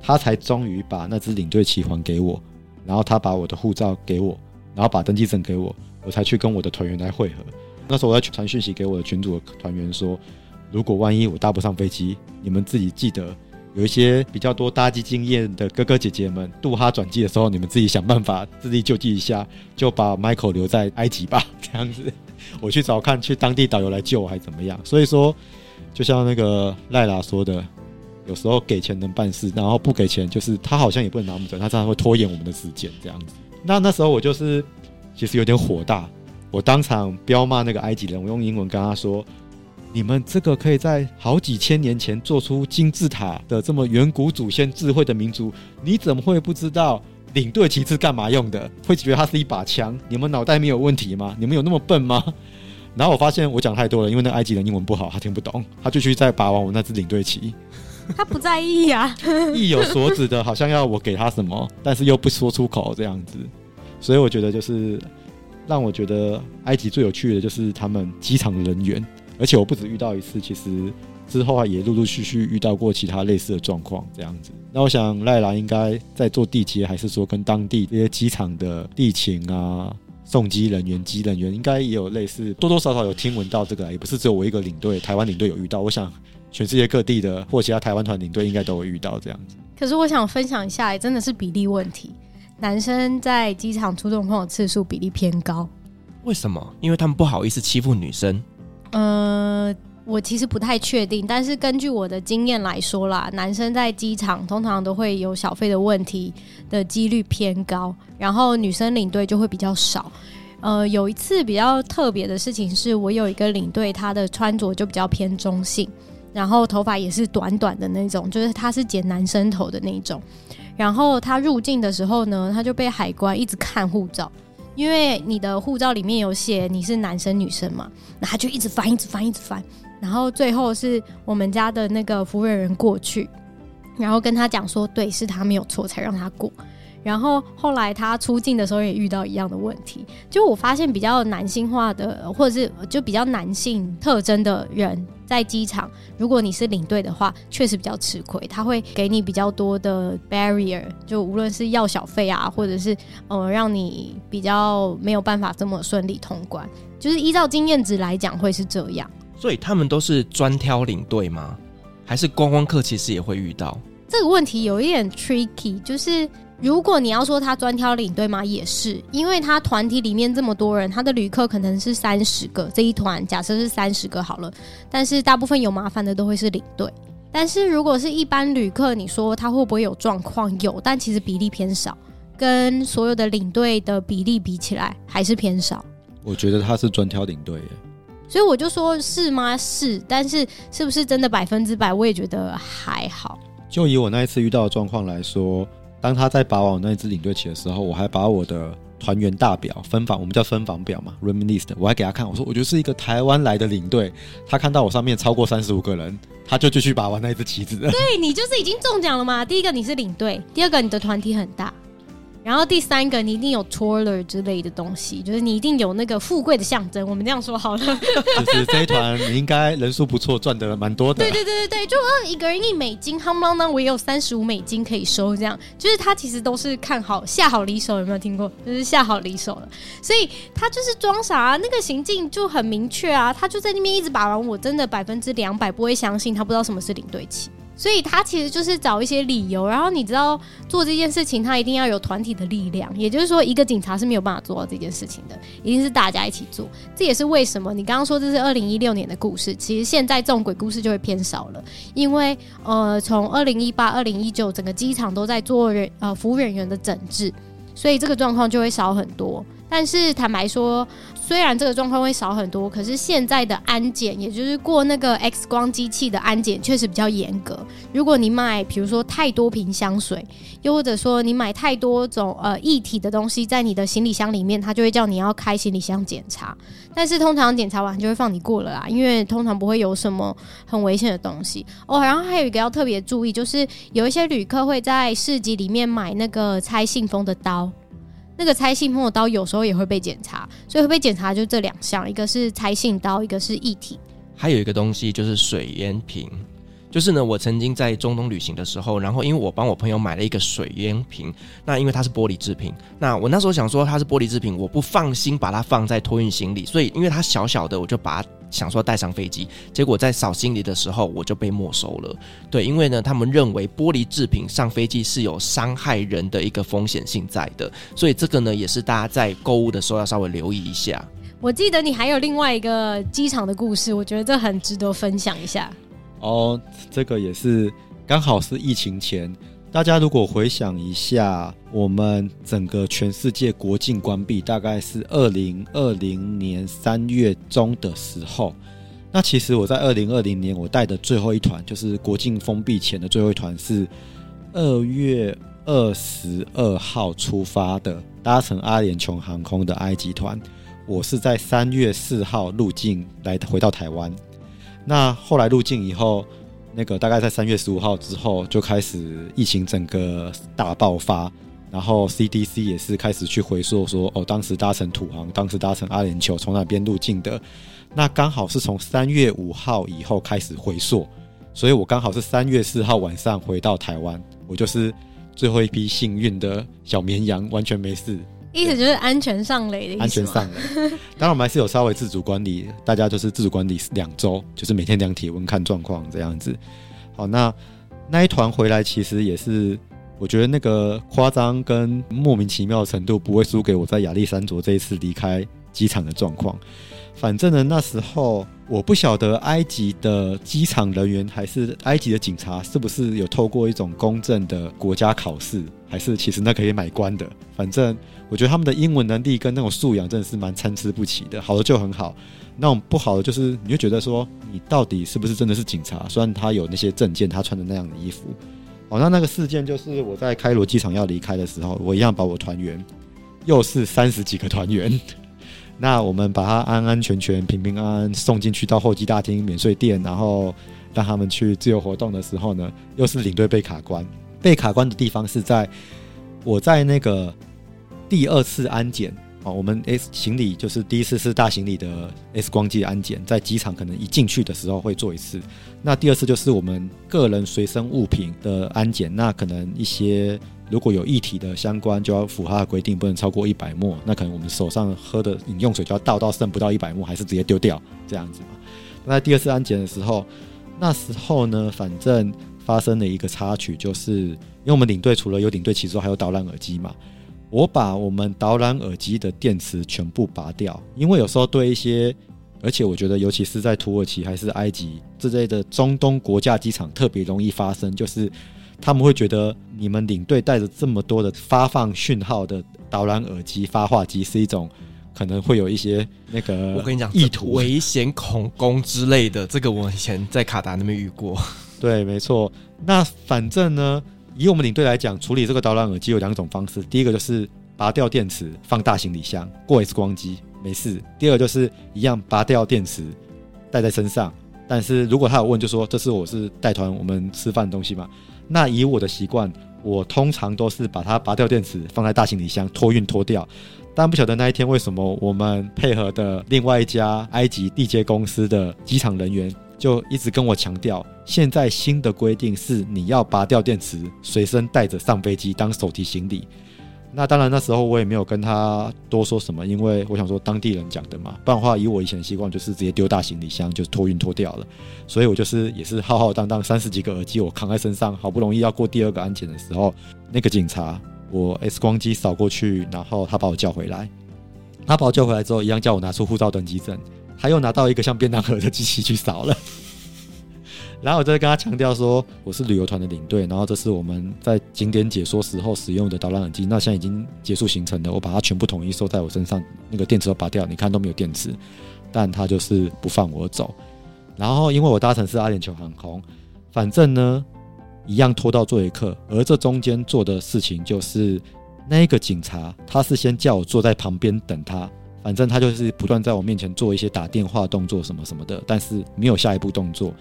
他才终于把那只领队旗还给我，然后他把我的护照给我，然后把登机证给我，我才去跟我的团员来汇合。那时候我在传讯息给我的群组的团员说，如果万一我搭不上飞机，你们自己记得有一些比较多搭机经验的哥哥姐姐们，杜哈转机的时候，你们自己想办法自力救济一下，就把 Michael 留在埃及吧，这样子，我去找看去当地导游来救我还怎么样？所以说，就像那个赖拉说的，有时候给钱能办事，然后不给钱就是他好像也不能拿我们走，他这样会拖延我们的时间这样子。那那时候我就是其实有点火大。我当场彪骂那个埃及人，我用英文跟他说：“你们这个可以在好几千年前做出金字塔的这么远古祖先智慧的民族，你怎么会不知道领队旗是干嘛用的？会觉得它是一把枪？你们脑袋没有问题吗？你们有那么笨吗？” <laughs> 然后我发现我讲太多了，因为那埃及人英文不好，他听不懂，他就去再拔完我那只领队旗。他不在意呀、啊，<laughs> 意有所指的，好像要我给他什么，但是又不说出口这样子，所以我觉得就是。让我觉得埃及最有趣的就是他们机场的人员，而且我不止遇到一次，其实之后也陆陆续续遇到过其他类似的状况，这样子。那我想赖兰应该在做地接，还是说跟当地这些机场的地勤啊、送机人员、机人员，应该也有类似，多多少少有听闻到这个，也不是只有我一个领队，台湾领队有遇到。我想全世界各地的或其他台湾团领队应该都会遇到这样子。可是我想分享一下，真的是比例问题。男生在机场出这种碰的次数比例偏高，为什么？因为他们不好意思欺负女生。呃，我其实不太确定，但是根据我的经验来说啦，男生在机场通常都会有小费的问题的几率偏高，然后女生领队就会比较少。呃，有一次比较特别的事情是，我有一个领队，他的穿着就比较偏中性，然后头发也是短短的那种，就是他是剪男生头的那种。然后他入境的时候呢，他就被海关一直看护照，因为你的护照里面有写你是男生女生嘛，那他就一直翻，一直翻，一直翻。然后最后是我们家的那个服务人员过去，然后跟他讲说，对，是他没有错，才让他过。然后后来他出境的时候也遇到一样的问题，就我发现比较男性化的，或者是就比较男性特征的人在机场，如果你是领队的话，确实比较吃亏。他会给你比较多的 barrier，就无论是要小费啊，或者是呃让你比较没有办法这么顺利通关，就是依照经验值来讲会是这样。所以他们都是专挑领队吗？还是观光客其实也会遇到？这个问题有一点 tricky，就是。如果你要说他专挑领队吗？也是，因为他团体里面这么多人，他的旅客可能是三十个，这一团假设是三十个好了，但是大部分有麻烦的都会是领队。但是如果是一般旅客，你说他会不会有状况？有，但其实比例偏少，跟所有的领队的比例比起来还是偏少。我觉得他是专挑领队耶，所以我就说是吗？是，但是是不是真的百分之百？我也觉得还好。就以我那一次遇到的状况来说。当他在把我那一只领队旗的时候，我还把我的团员大表分房，我们叫分房表嘛 r e m i n i s t 我还给他看，我说我觉得是一个台湾来的领队。他看到我上面超过三十五个人，他就继续拔完那一只旗子。对，你就是已经中奖了嘛？第一个你是领队，第二个你的团体很大。然后第三个，你一定有 twirler 之类的东西，就是你一定有那个富贵的象征。我们这样说好了，<laughs> 就是这一团你应该人数不错，赚的蛮多的。对 <laughs> 对对对对，就一个人一美金，夯不啷当，我也有三十五美金可以收。这样就是他其实都是看好下好离手，有没有听过？就是下好离手了，所以他就是装傻啊，那个行径就很明确啊，他就在那边一直把玩，我真的百分之两百不会相信他不知道什么是领队旗。所以他其实就是找一些理由，然后你知道做这件事情，他一定要有团体的力量，也就是说，一个警察是没有办法做到这件事情的，一定是大家一起做。这也是为什么你刚刚说这是二零一六年的故事，其实现在这种鬼故事就会偏少了，因为呃，从二零一八、二零一九整个机场都在做人呃服务人员的整治，所以这个状况就会少很多。但是坦白说，虽然这个状况会少很多，可是现在的安检，也就是过那个 X 光机器的安检，确实比较严格。如果你买，比如说太多瓶香水，又或者说你买太多种呃液体的东西在你的行李箱里面，他就会叫你要开行李箱检查。但是通常检查完就会放你过了啦，因为通常不会有什么很危险的东西哦。然后还有一个要特别注意，就是有一些旅客会在市集里面买那个拆信封的刀。那个拆信封的刀有时候也会被检查，所以会被检查就这两项，一个是拆信刀，一个是液体。还有一个东西就是水烟瓶，就是呢，我曾经在中东旅行的时候，然后因为我帮我朋友买了一个水烟瓶，那因为它是玻璃制品，那我那时候想说它是玻璃制品，我不放心把它放在托运行李，所以因为它小小的，我就把它。想说带上飞机，结果在扫行李的时候我就被没收了。对，因为呢，他们认为玻璃制品上飞机是有伤害人的一个风险性在的，所以这个呢也是大家在购物的时候要稍微留意一下。我记得你还有另外一个机场的故事，我觉得这很值得分享一下。哦，这个也是刚好是疫情前。大家如果回想一下，我们整个全世界国境关闭，大概是二零二零年三月中的时候。那其实我在二零二零年，我带的最后一团，就是国境封闭前的最后一团，是二月二十二号出发的，搭乘阿联酋航空的埃及团。我是在三月四号入境来回到台湾。那后来入境以后。那个大概在三月十五号之后就开始疫情整个大爆发，然后 CDC 也是开始去回溯说，哦，当时搭乘土航，当时搭乘阿联酋从哪边入境的，那刚好是从三月五号以后开始回溯，所以我刚好是三月四号晚上回到台湾，我就是最后一批幸运的小绵羊，完全没事。意思就是安全上垒的意思。安全上垒，当然我们还是有稍微自主管理，大家就是自主管理两周，就是每天量体温看状况这样子。好，那那一团回来其实也是，我觉得那个夸张跟莫名其妙的程度不会输给我在亚历山卓这一次离开机场的状况。反正呢，那时候我不晓得埃及的机场人员还是埃及的警察是不是有透过一种公正的国家考试。还是其实那可以买官的？反正我觉得他们的英文能力跟那种素养真的是蛮参差不齐的，好的就很好，那种不好的就是你就觉得说你到底是不是真的是警察？虽然他有那些证件，他穿的那样的衣服。哦，那那个事件就是我在开罗机场要离开的时候，我一样把我团员，又是三十几个团员，<laughs> 那我们把他安安全全、平平安安送进去到候机大厅免税店，然后让他们去自由活动的时候呢，又是领队被卡关。被卡关的地方是在我在那个第二次安检。我们 S 行李就是第一次是大行李的 X 光机安检，在机场可能一进去的时候会做一次。那第二次就是我们个人随身物品的安检，那可能一些如果有液体的相关，就要符合的规定，不能超过一百沫。那可能我们手上喝的饮用水就要倒到剩不到一百沫，还是直接丢掉这样子嘛？那在第二次安检的时候，那时候呢，反正发生了一个插曲，就是因为我们领队除了有领队旗之外，还有导览耳机嘛。我把我们导览耳机的电池全部拔掉，因为有时候对一些，而且我觉得尤其是在土耳其还是埃及之类的中东国家机场特别容易发生，就是他们会觉得你们领队带着这么多的发放讯号的导览耳机发话机是一种可能会有一些那个我跟你讲意图危险恐攻之类的，这个我以前在卡达那边遇过。对，没错。那反正呢。以我们领队来讲，处理这个导览耳机有两种方式。第一个就是拔掉电池，放大行李箱，过 X 光机，没事。第二个就是一样拔掉电池，带在身上。但是如果他有问，就说这是我是带团我们吃饭的东西嘛。那以我的习惯，我通常都是把它拔掉电池，放在大行李箱托运拖掉。但不晓得那一天为什么我们配合的另外一家埃及地接公司的机场人员。就一直跟我强调，现在新的规定是你要拔掉电池，随身带着上飞机当手提行李。那当然那时候我也没有跟他多说什么，因为我想说当地人讲的嘛，不然的话以我以前的习惯就是直接丢大行李箱，就托运拖掉了。所以我就是也是浩浩荡荡三十几个耳机我扛在身上，好不容易要过第二个安检的时候，那个警察我 X 光机扫过去，然后他把我叫回来。他把我叫回来之后，一样叫我拿出护照登机证。他又拿到一个像便当盒的机器去扫了，<laughs> 然后我就跟他强调说，我是旅游团的领队，然后这是我们在景点解说时候使用的导览耳机，那现在已经结束行程了，我把它全部统一收在我身上，那个电池都拔掉，你看都没有电池，但他就是不放我走。然后因为我搭乘是阿联酋航空，反正呢一样拖到最后一刻，而这中间做的事情就是那个警察，他是先叫我坐在旁边等他。反正他就是不断在我面前做一些打电话动作什么什么的，但是没有下一步动作。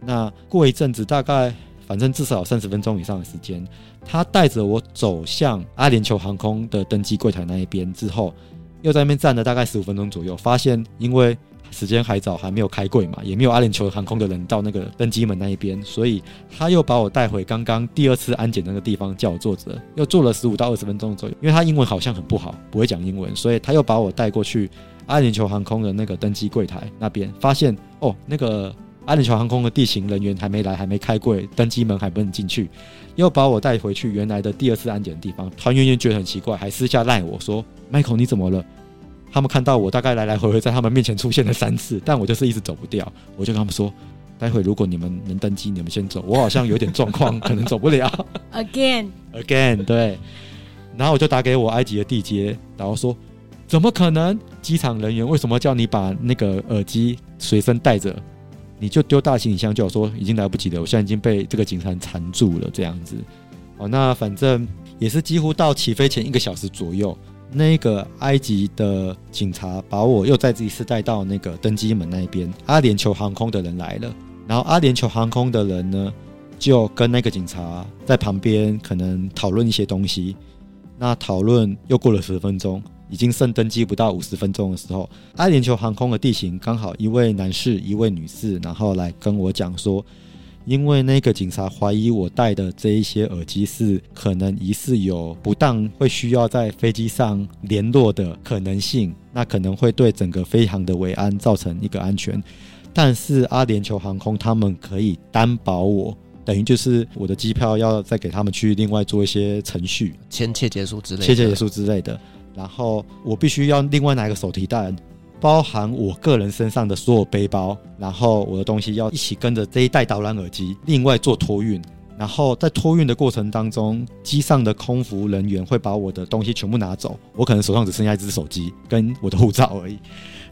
那过一阵子，大概反正至少三十分钟以上的时间，他带着我走向阿联酋航空的登机柜台那一边之后，又在那边站了大概十五分钟左右，发现因为。时间还早，还没有开柜嘛，也没有阿联酋航空的人到那个登机门那一边，所以他又把我带回刚刚第二次安检那个地方，叫我坐着，又坐了十五到二十分钟左右。因为他英文好像很不好，不会讲英文，所以他又把我带过去阿联酋航空的那个登机柜台那边，发现哦，那个阿联酋航空的地勤人员还没来，还没开柜，登机门还不能进去，又把我带回去原来的第二次安检的地方。团员员觉得很奇怪，还私下赖我说：“Michael，你怎么了？”他们看到我大概来来回回在他们面前出现了三次，但我就是一直走不掉。我就跟他们说：“待会如果你们能登机，你们先走。我好像有点状况，<laughs> 可能走不了。” Again，Again，对。然后我就打给我埃及的地接，然后说：“怎么可能？机场人员为什么叫你把那个耳机随身带着？你就丢大行李箱，叫我说已经来不及了。我现在已经被这个警察缠住了，这样子。哦，那反正也是几乎到起飞前一个小时左右。”那个埃及的警察把我又再一次带到那个登机门那边，阿联酋航空的人来了，然后阿联酋航空的人呢，就跟那个警察在旁边可能讨论一些东西。那讨论又过了十分钟，已经剩登机不到五十分钟的时候，阿联酋航空的地勤刚好一位男士一位女士，然后来跟我讲说。因为那个警察怀疑我戴的这一些耳机是可能疑似有不当，会需要在飞机上联络的可能性，那可能会对整个飞航的维安造成一个安全。但是阿联酋航空他们可以担保我，等于就是我的机票要再给他们去另外做一些程序，签切结束之类的，切结束之类的。然后我必须要另外拿一个手提袋。包含我个人身上的所有背包，然后我的东西要一起跟着这一袋导览耳机，另外做托运。然后在托运的过程当中，机上的空服人员会把我的东西全部拿走，我可能手上只剩下一只手机跟我的护照而已。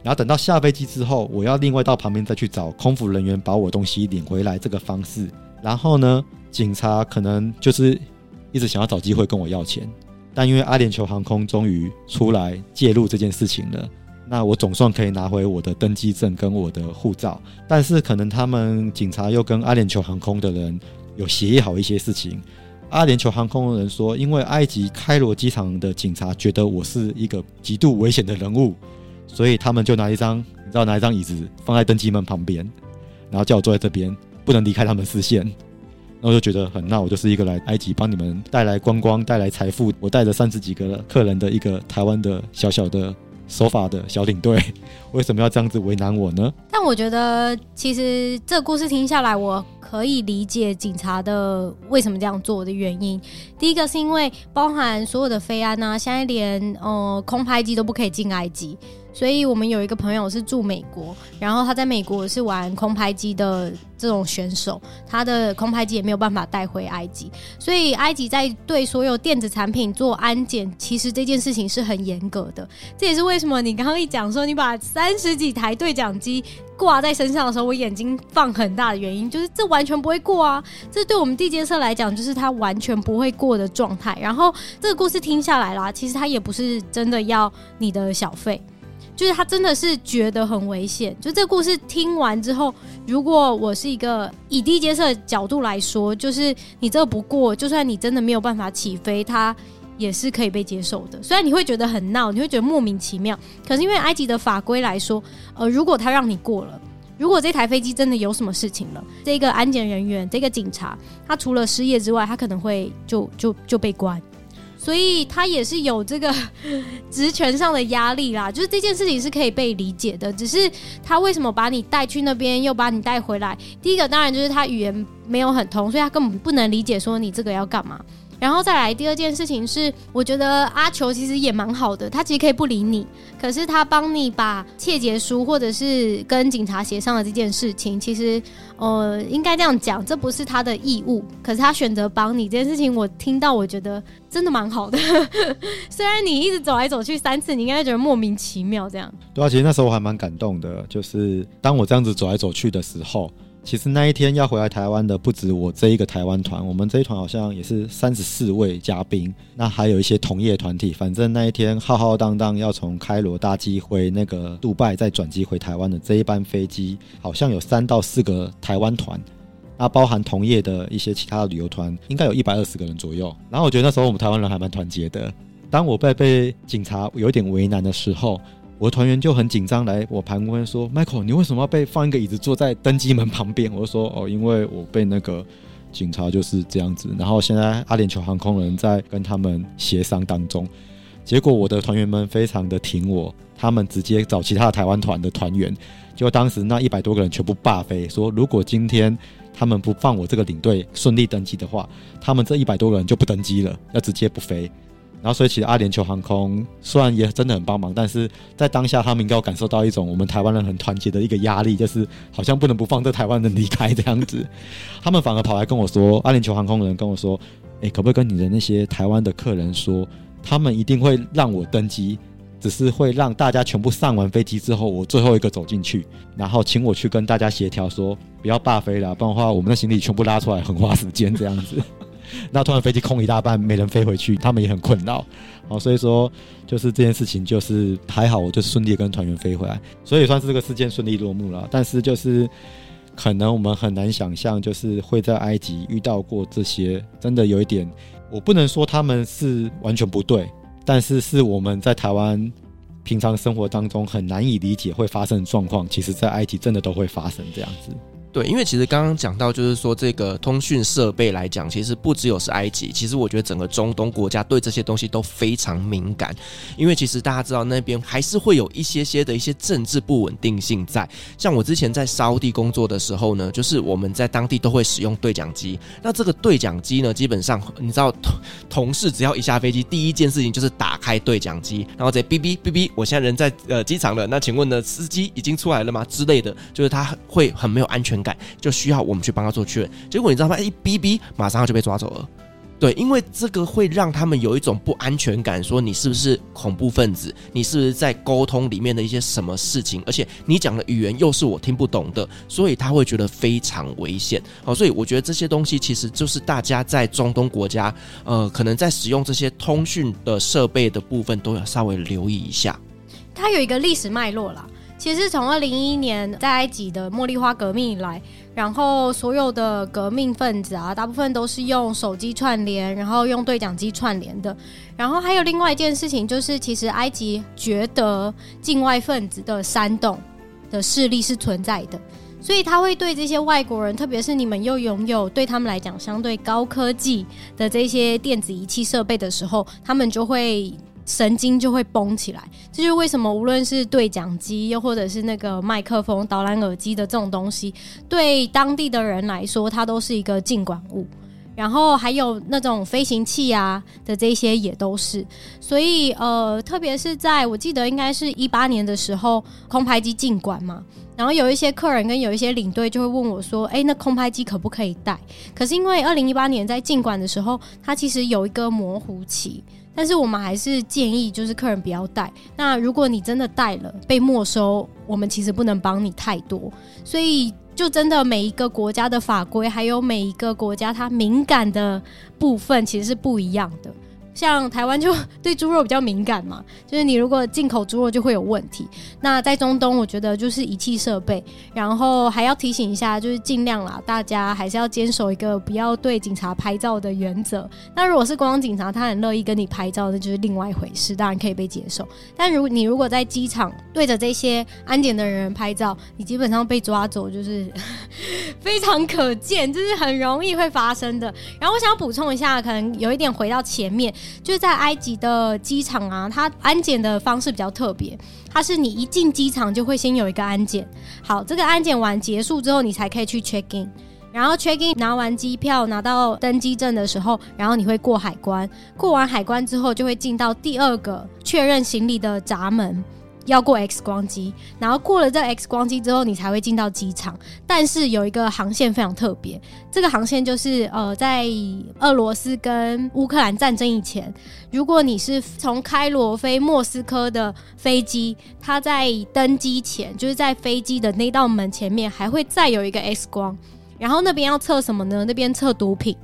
然后等到下飞机之后，我要另外到旁边再去找空服人员把我东西领回来这个方式。然后呢，警察可能就是一直想要找机会跟我要钱，但因为阿联酋航空终于出来介入这件事情了，那我总算可以拿回我的登机证跟我的护照。但是可能他们警察又跟阿联酋航空的人。有协议好一些事情，阿联酋航空的人说，因为埃及开罗机场的警察觉得我是一个极度危险的人物，所以他们就拿一张，你知道拿一张椅子放在登机门旁边，然后叫我坐在这边，不能离开他们视线。那我就觉得很闹，我就是一个来埃及帮你们带来观光、带来财富，我带着三十几个客人的一个台湾的小小的。守法的小领队 <laughs> 为什么要这样子为难我呢？但我觉得，其实这故事听下来，我可以理解警察的为什么这样做的原因。第一个是因为包含所有的飞安啊，现在连呃空拍机都不可以进埃及。所以我们有一个朋友是住美国，然后他在美国是玩空拍机的这种选手，他的空拍机也没有办法带回埃及。所以埃及在对所有电子产品做安检，其实这件事情是很严格的。这也是为什么你刚刚一讲说你把三十几台对讲机挂在身上的时候，我眼睛放很大的原因，就是这完全不会过啊！这对我们地接社来讲，就是他完全不会过的状态。然后这个故事听下来啦，其实他也不是真的要你的小费。就是他真的是觉得很危险。就这故事听完之后，如果我是一个以地接社的角度来说，就是你这不过，就算你真的没有办法起飞，它也是可以被接受的。虽然你会觉得很闹，你会觉得莫名其妙，可是因为埃及的法规来说，呃，如果他让你过了，如果这台飞机真的有什么事情了，这个安检人员、这个警察，他除了失业之外，他可能会就就就被关。所以他也是有这个 <laughs> 职权上的压力啦，就是这件事情是可以被理解的，只是他为什么把你带去那边，又把你带回来？第一个当然就是他语言没有很通，所以他根本不能理解说你这个要干嘛。然后再来第二件事情是，我觉得阿球其实也蛮好的，他其实可以不理你，可是他帮你把切结书或者是跟警察协商的这件事情，其实呃应该这样讲，这不是他的义务，可是他选择帮你这件事情，我听到我觉得真的蛮好的。虽然你一直走来走去三次，你应该觉得莫名其妙这样。对啊，其实那时候我还蛮感动的，就是当我这样子走来走去的时候。其实那一天要回来台湾的不止我这一个台湾团，我们这一团好像也是三十四位嘉宾，那还有一些同业团体。反正那一天浩浩荡荡要从开罗搭机回那个杜拜，再转机回台湾的这一班飞机，好像有三到四个台湾团，那包含同业的一些其他的旅游团，应该有一百二十个人左右。然后我觉得那时候我们台湾人还蛮团结的。当我被被警察有点为难的时候。我的团员就很紧张，来我旁边说：“Michael，你为什么要被放一个椅子坐在登机门旁边？”我就说：“哦，因为我被那个警察就是这样子。”然后现在阿联酋航空人在跟他们协商当中，结果我的团员们非常的挺我，他们直接找其他台湾团的团员，就当时那一百多个人全部罢飞，说如果今天他们不放我这个领队顺利登机的话，他们这一百多个人就不登机了，要直接不飞。然后，所以其实阿联酋航空虽然也真的很帮忙，但是在当下他们应该感受到一种我们台湾人很团结的一个压力，就是好像不能不放这台湾人离开这样子。他们反而跑来跟我说，阿联酋航空的人跟我说：“诶，可不可以跟你的那些台湾的客人说，他们一定会让我登机，只是会让大家全部上完飞机之后，我最后一个走进去，然后请我去跟大家协调说，不要罢飞了，不然的话我们的行李全部拉出来很花时间这样子。” <laughs> 那突然飞机空一大半，没人飞回去，他们也很困扰。哦，所以说就是这件事情就是还好，我就顺利跟团员飞回来，所以算是这个事件顺利落幕了。但是就是可能我们很难想象，就是会在埃及遇到过这些，真的有一点，我不能说他们是完全不对，但是是我们在台湾平常生活当中很难以理解会发生的状况，其实在埃及真的都会发生这样子。对，因为其实刚刚讲到，就是说这个通讯设备来讲，其实不只有是埃及，其实我觉得整个中东国家对这些东西都非常敏感。因为其实大家知道那边还是会有一些些的一些政治不稳定性在。像我之前在沙地工作的时候呢，就是我们在当地都会使用对讲机。那这个对讲机呢，基本上你知道，同同事只要一下飞机，第一件事情就是打开对讲机，然后再哔哔哔哔，我现在人在呃机场了，那请问呢，司机已经出来了吗？之类的，就是他会很没有安全全感，就需要我们去帮他做确认。结果你知道吗？一哔哔，马上就被抓走了。对，因为这个会让他们有一种不安全感，说你是不是恐怖分子？你是不是在沟通里面的一些什么事情？而且你讲的语言又是我听不懂的，所以他会觉得非常危险。好，所以我觉得这些东西其实就是大家在中东国家，呃，可能在使用这些通讯的设备的部分都要稍微留意一下。它有一个历史脉络啦。其实从二零一一年在埃及的茉莉花革命以来，然后所有的革命分子啊，大部分都是用手机串联，然后用对讲机串联的。然后还有另外一件事情，就是其实埃及觉得境外分子的煽动的势力是存在的，所以他会对这些外国人，特别是你们又拥有对他们来讲相对高科技的这些电子仪器设备的时候，他们就会。神经就会绷起来，这就是为什么无论是对讲机，又或者是那个麦克风、导览耳机的这种东西，对当地的人来说，它都是一个禁管物。然后还有那种飞行器啊的这些也都是。所以呃，特别是在我记得应该是一八年的时候，空拍机禁管嘛，然后有一些客人跟有一些领队就会问我说：“哎，那空拍机可不可以带？”可是因为二零一八年在禁管的时候，它其实有一个模糊期。但是我们还是建议，就是客人不要带。那如果你真的带了被没收，我们其实不能帮你太多。所以就真的每一个国家的法规，还有每一个国家它敏感的部分，其实是不一样的。像台湾就对猪肉比较敏感嘛，<laughs> 就是你如果进口猪肉就会有问题。那在中东，我觉得就是仪器设备，然后还要提醒一下，就是尽量啦，大家还是要坚守一个不要对警察拍照的原则。那如果是观光警察，他很乐意跟你拍照，那就是另外一回事，当然可以被接受。但如你如果在机场对着这些安检的人拍照，你基本上被抓走就是 <laughs> 非常可见，就是很容易会发生的。然后我想补充一下，可能有一点回到前面。就是在埃及的机场啊，它安检的方式比较特别，它是你一进机场就会先有一个安检，好，这个安检完结束之后，你才可以去 check in，然后 check in 拿完机票拿到登机证的时候，然后你会过海关，过完海关之后就会进到第二个确认行李的闸门。要过 X 光机，然后过了这 X 光机之后，你才会进到机场。但是有一个航线非常特别，这个航线就是呃，在俄罗斯跟乌克兰战争以前，如果你是从开罗飞莫斯科的飞机，它在登机前，就是在飞机的那道门前面，还会再有一个 X 光，然后那边要测什么呢？那边测毒品。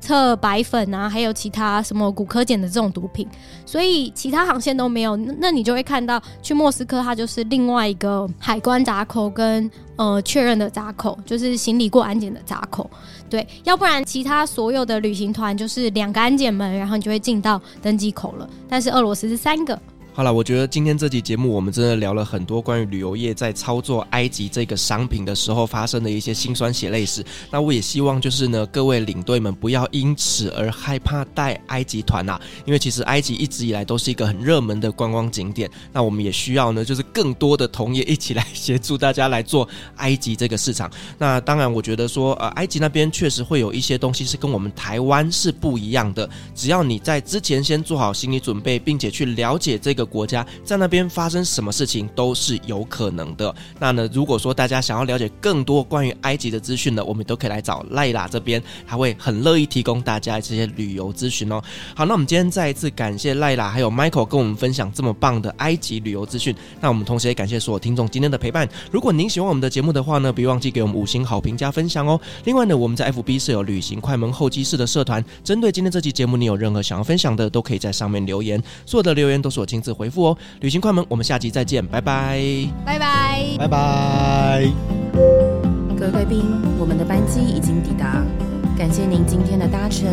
测白粉啊，还有其他什么骨科碱的这种毒品，所以其他航线都没有。那你就会看到去莫斯科，它就是另外一个海关闸口跟呃确认的闸口，就是行李过安检的闸口。对，要不然其他所有的旅行团就是两个安检门，然后你就会进到登机口了。但是俄罗斯是三个。好了，我觉得今天这期节目我们真的聊了很多关于旅游业在操作埃及这个商品的时候发生的一些辛酸血泪史。那我也希望就是呢，各位领队们不要因此而害怕带埃及团呐，因为其实埃及一直以来都是一个很热门的观光景点。那我们也需要呢，就是更多的同业一起来协助大家来做埃及这个市场。那当然，我觉得说呃，埃及那边确实会有一些东西是跟我们台湾是不一样的。只要你在之前先做好心理准备，并且去了解这个。国家在那边发生什么事情都是有可能的。那呢，如果说大家想要了解更多关于埃及的资讯呢，我们都可以来找赖拉这边，他会很乐意提供大家这些旅游资讯哦。好，那我们今天再一次感谢赖拉还有 Michael 跟我们分享这么棒的埃及旅游资讯。那我们同时也感谢所有听众今天的陪伴。如果您喜欢我们的节目的话呢，别忘记给我们五星好评加分享哦。另外呢，我们在 FB 设有旅行快门候机室的社团，针对今天这期节目，你有任何想要分享的，都可以在上面留言。所有的留言都是我亲自回复哦。旅行快门，我们下集再见，拜拜，拜拜，拜拜。各位贵宾，我们的班机已经抵达，感谢您今天的搭乘。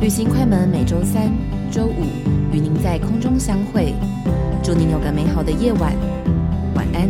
旅行快门每周三、周五与您在空中相会，祝您有个美好的夜晚，晚安。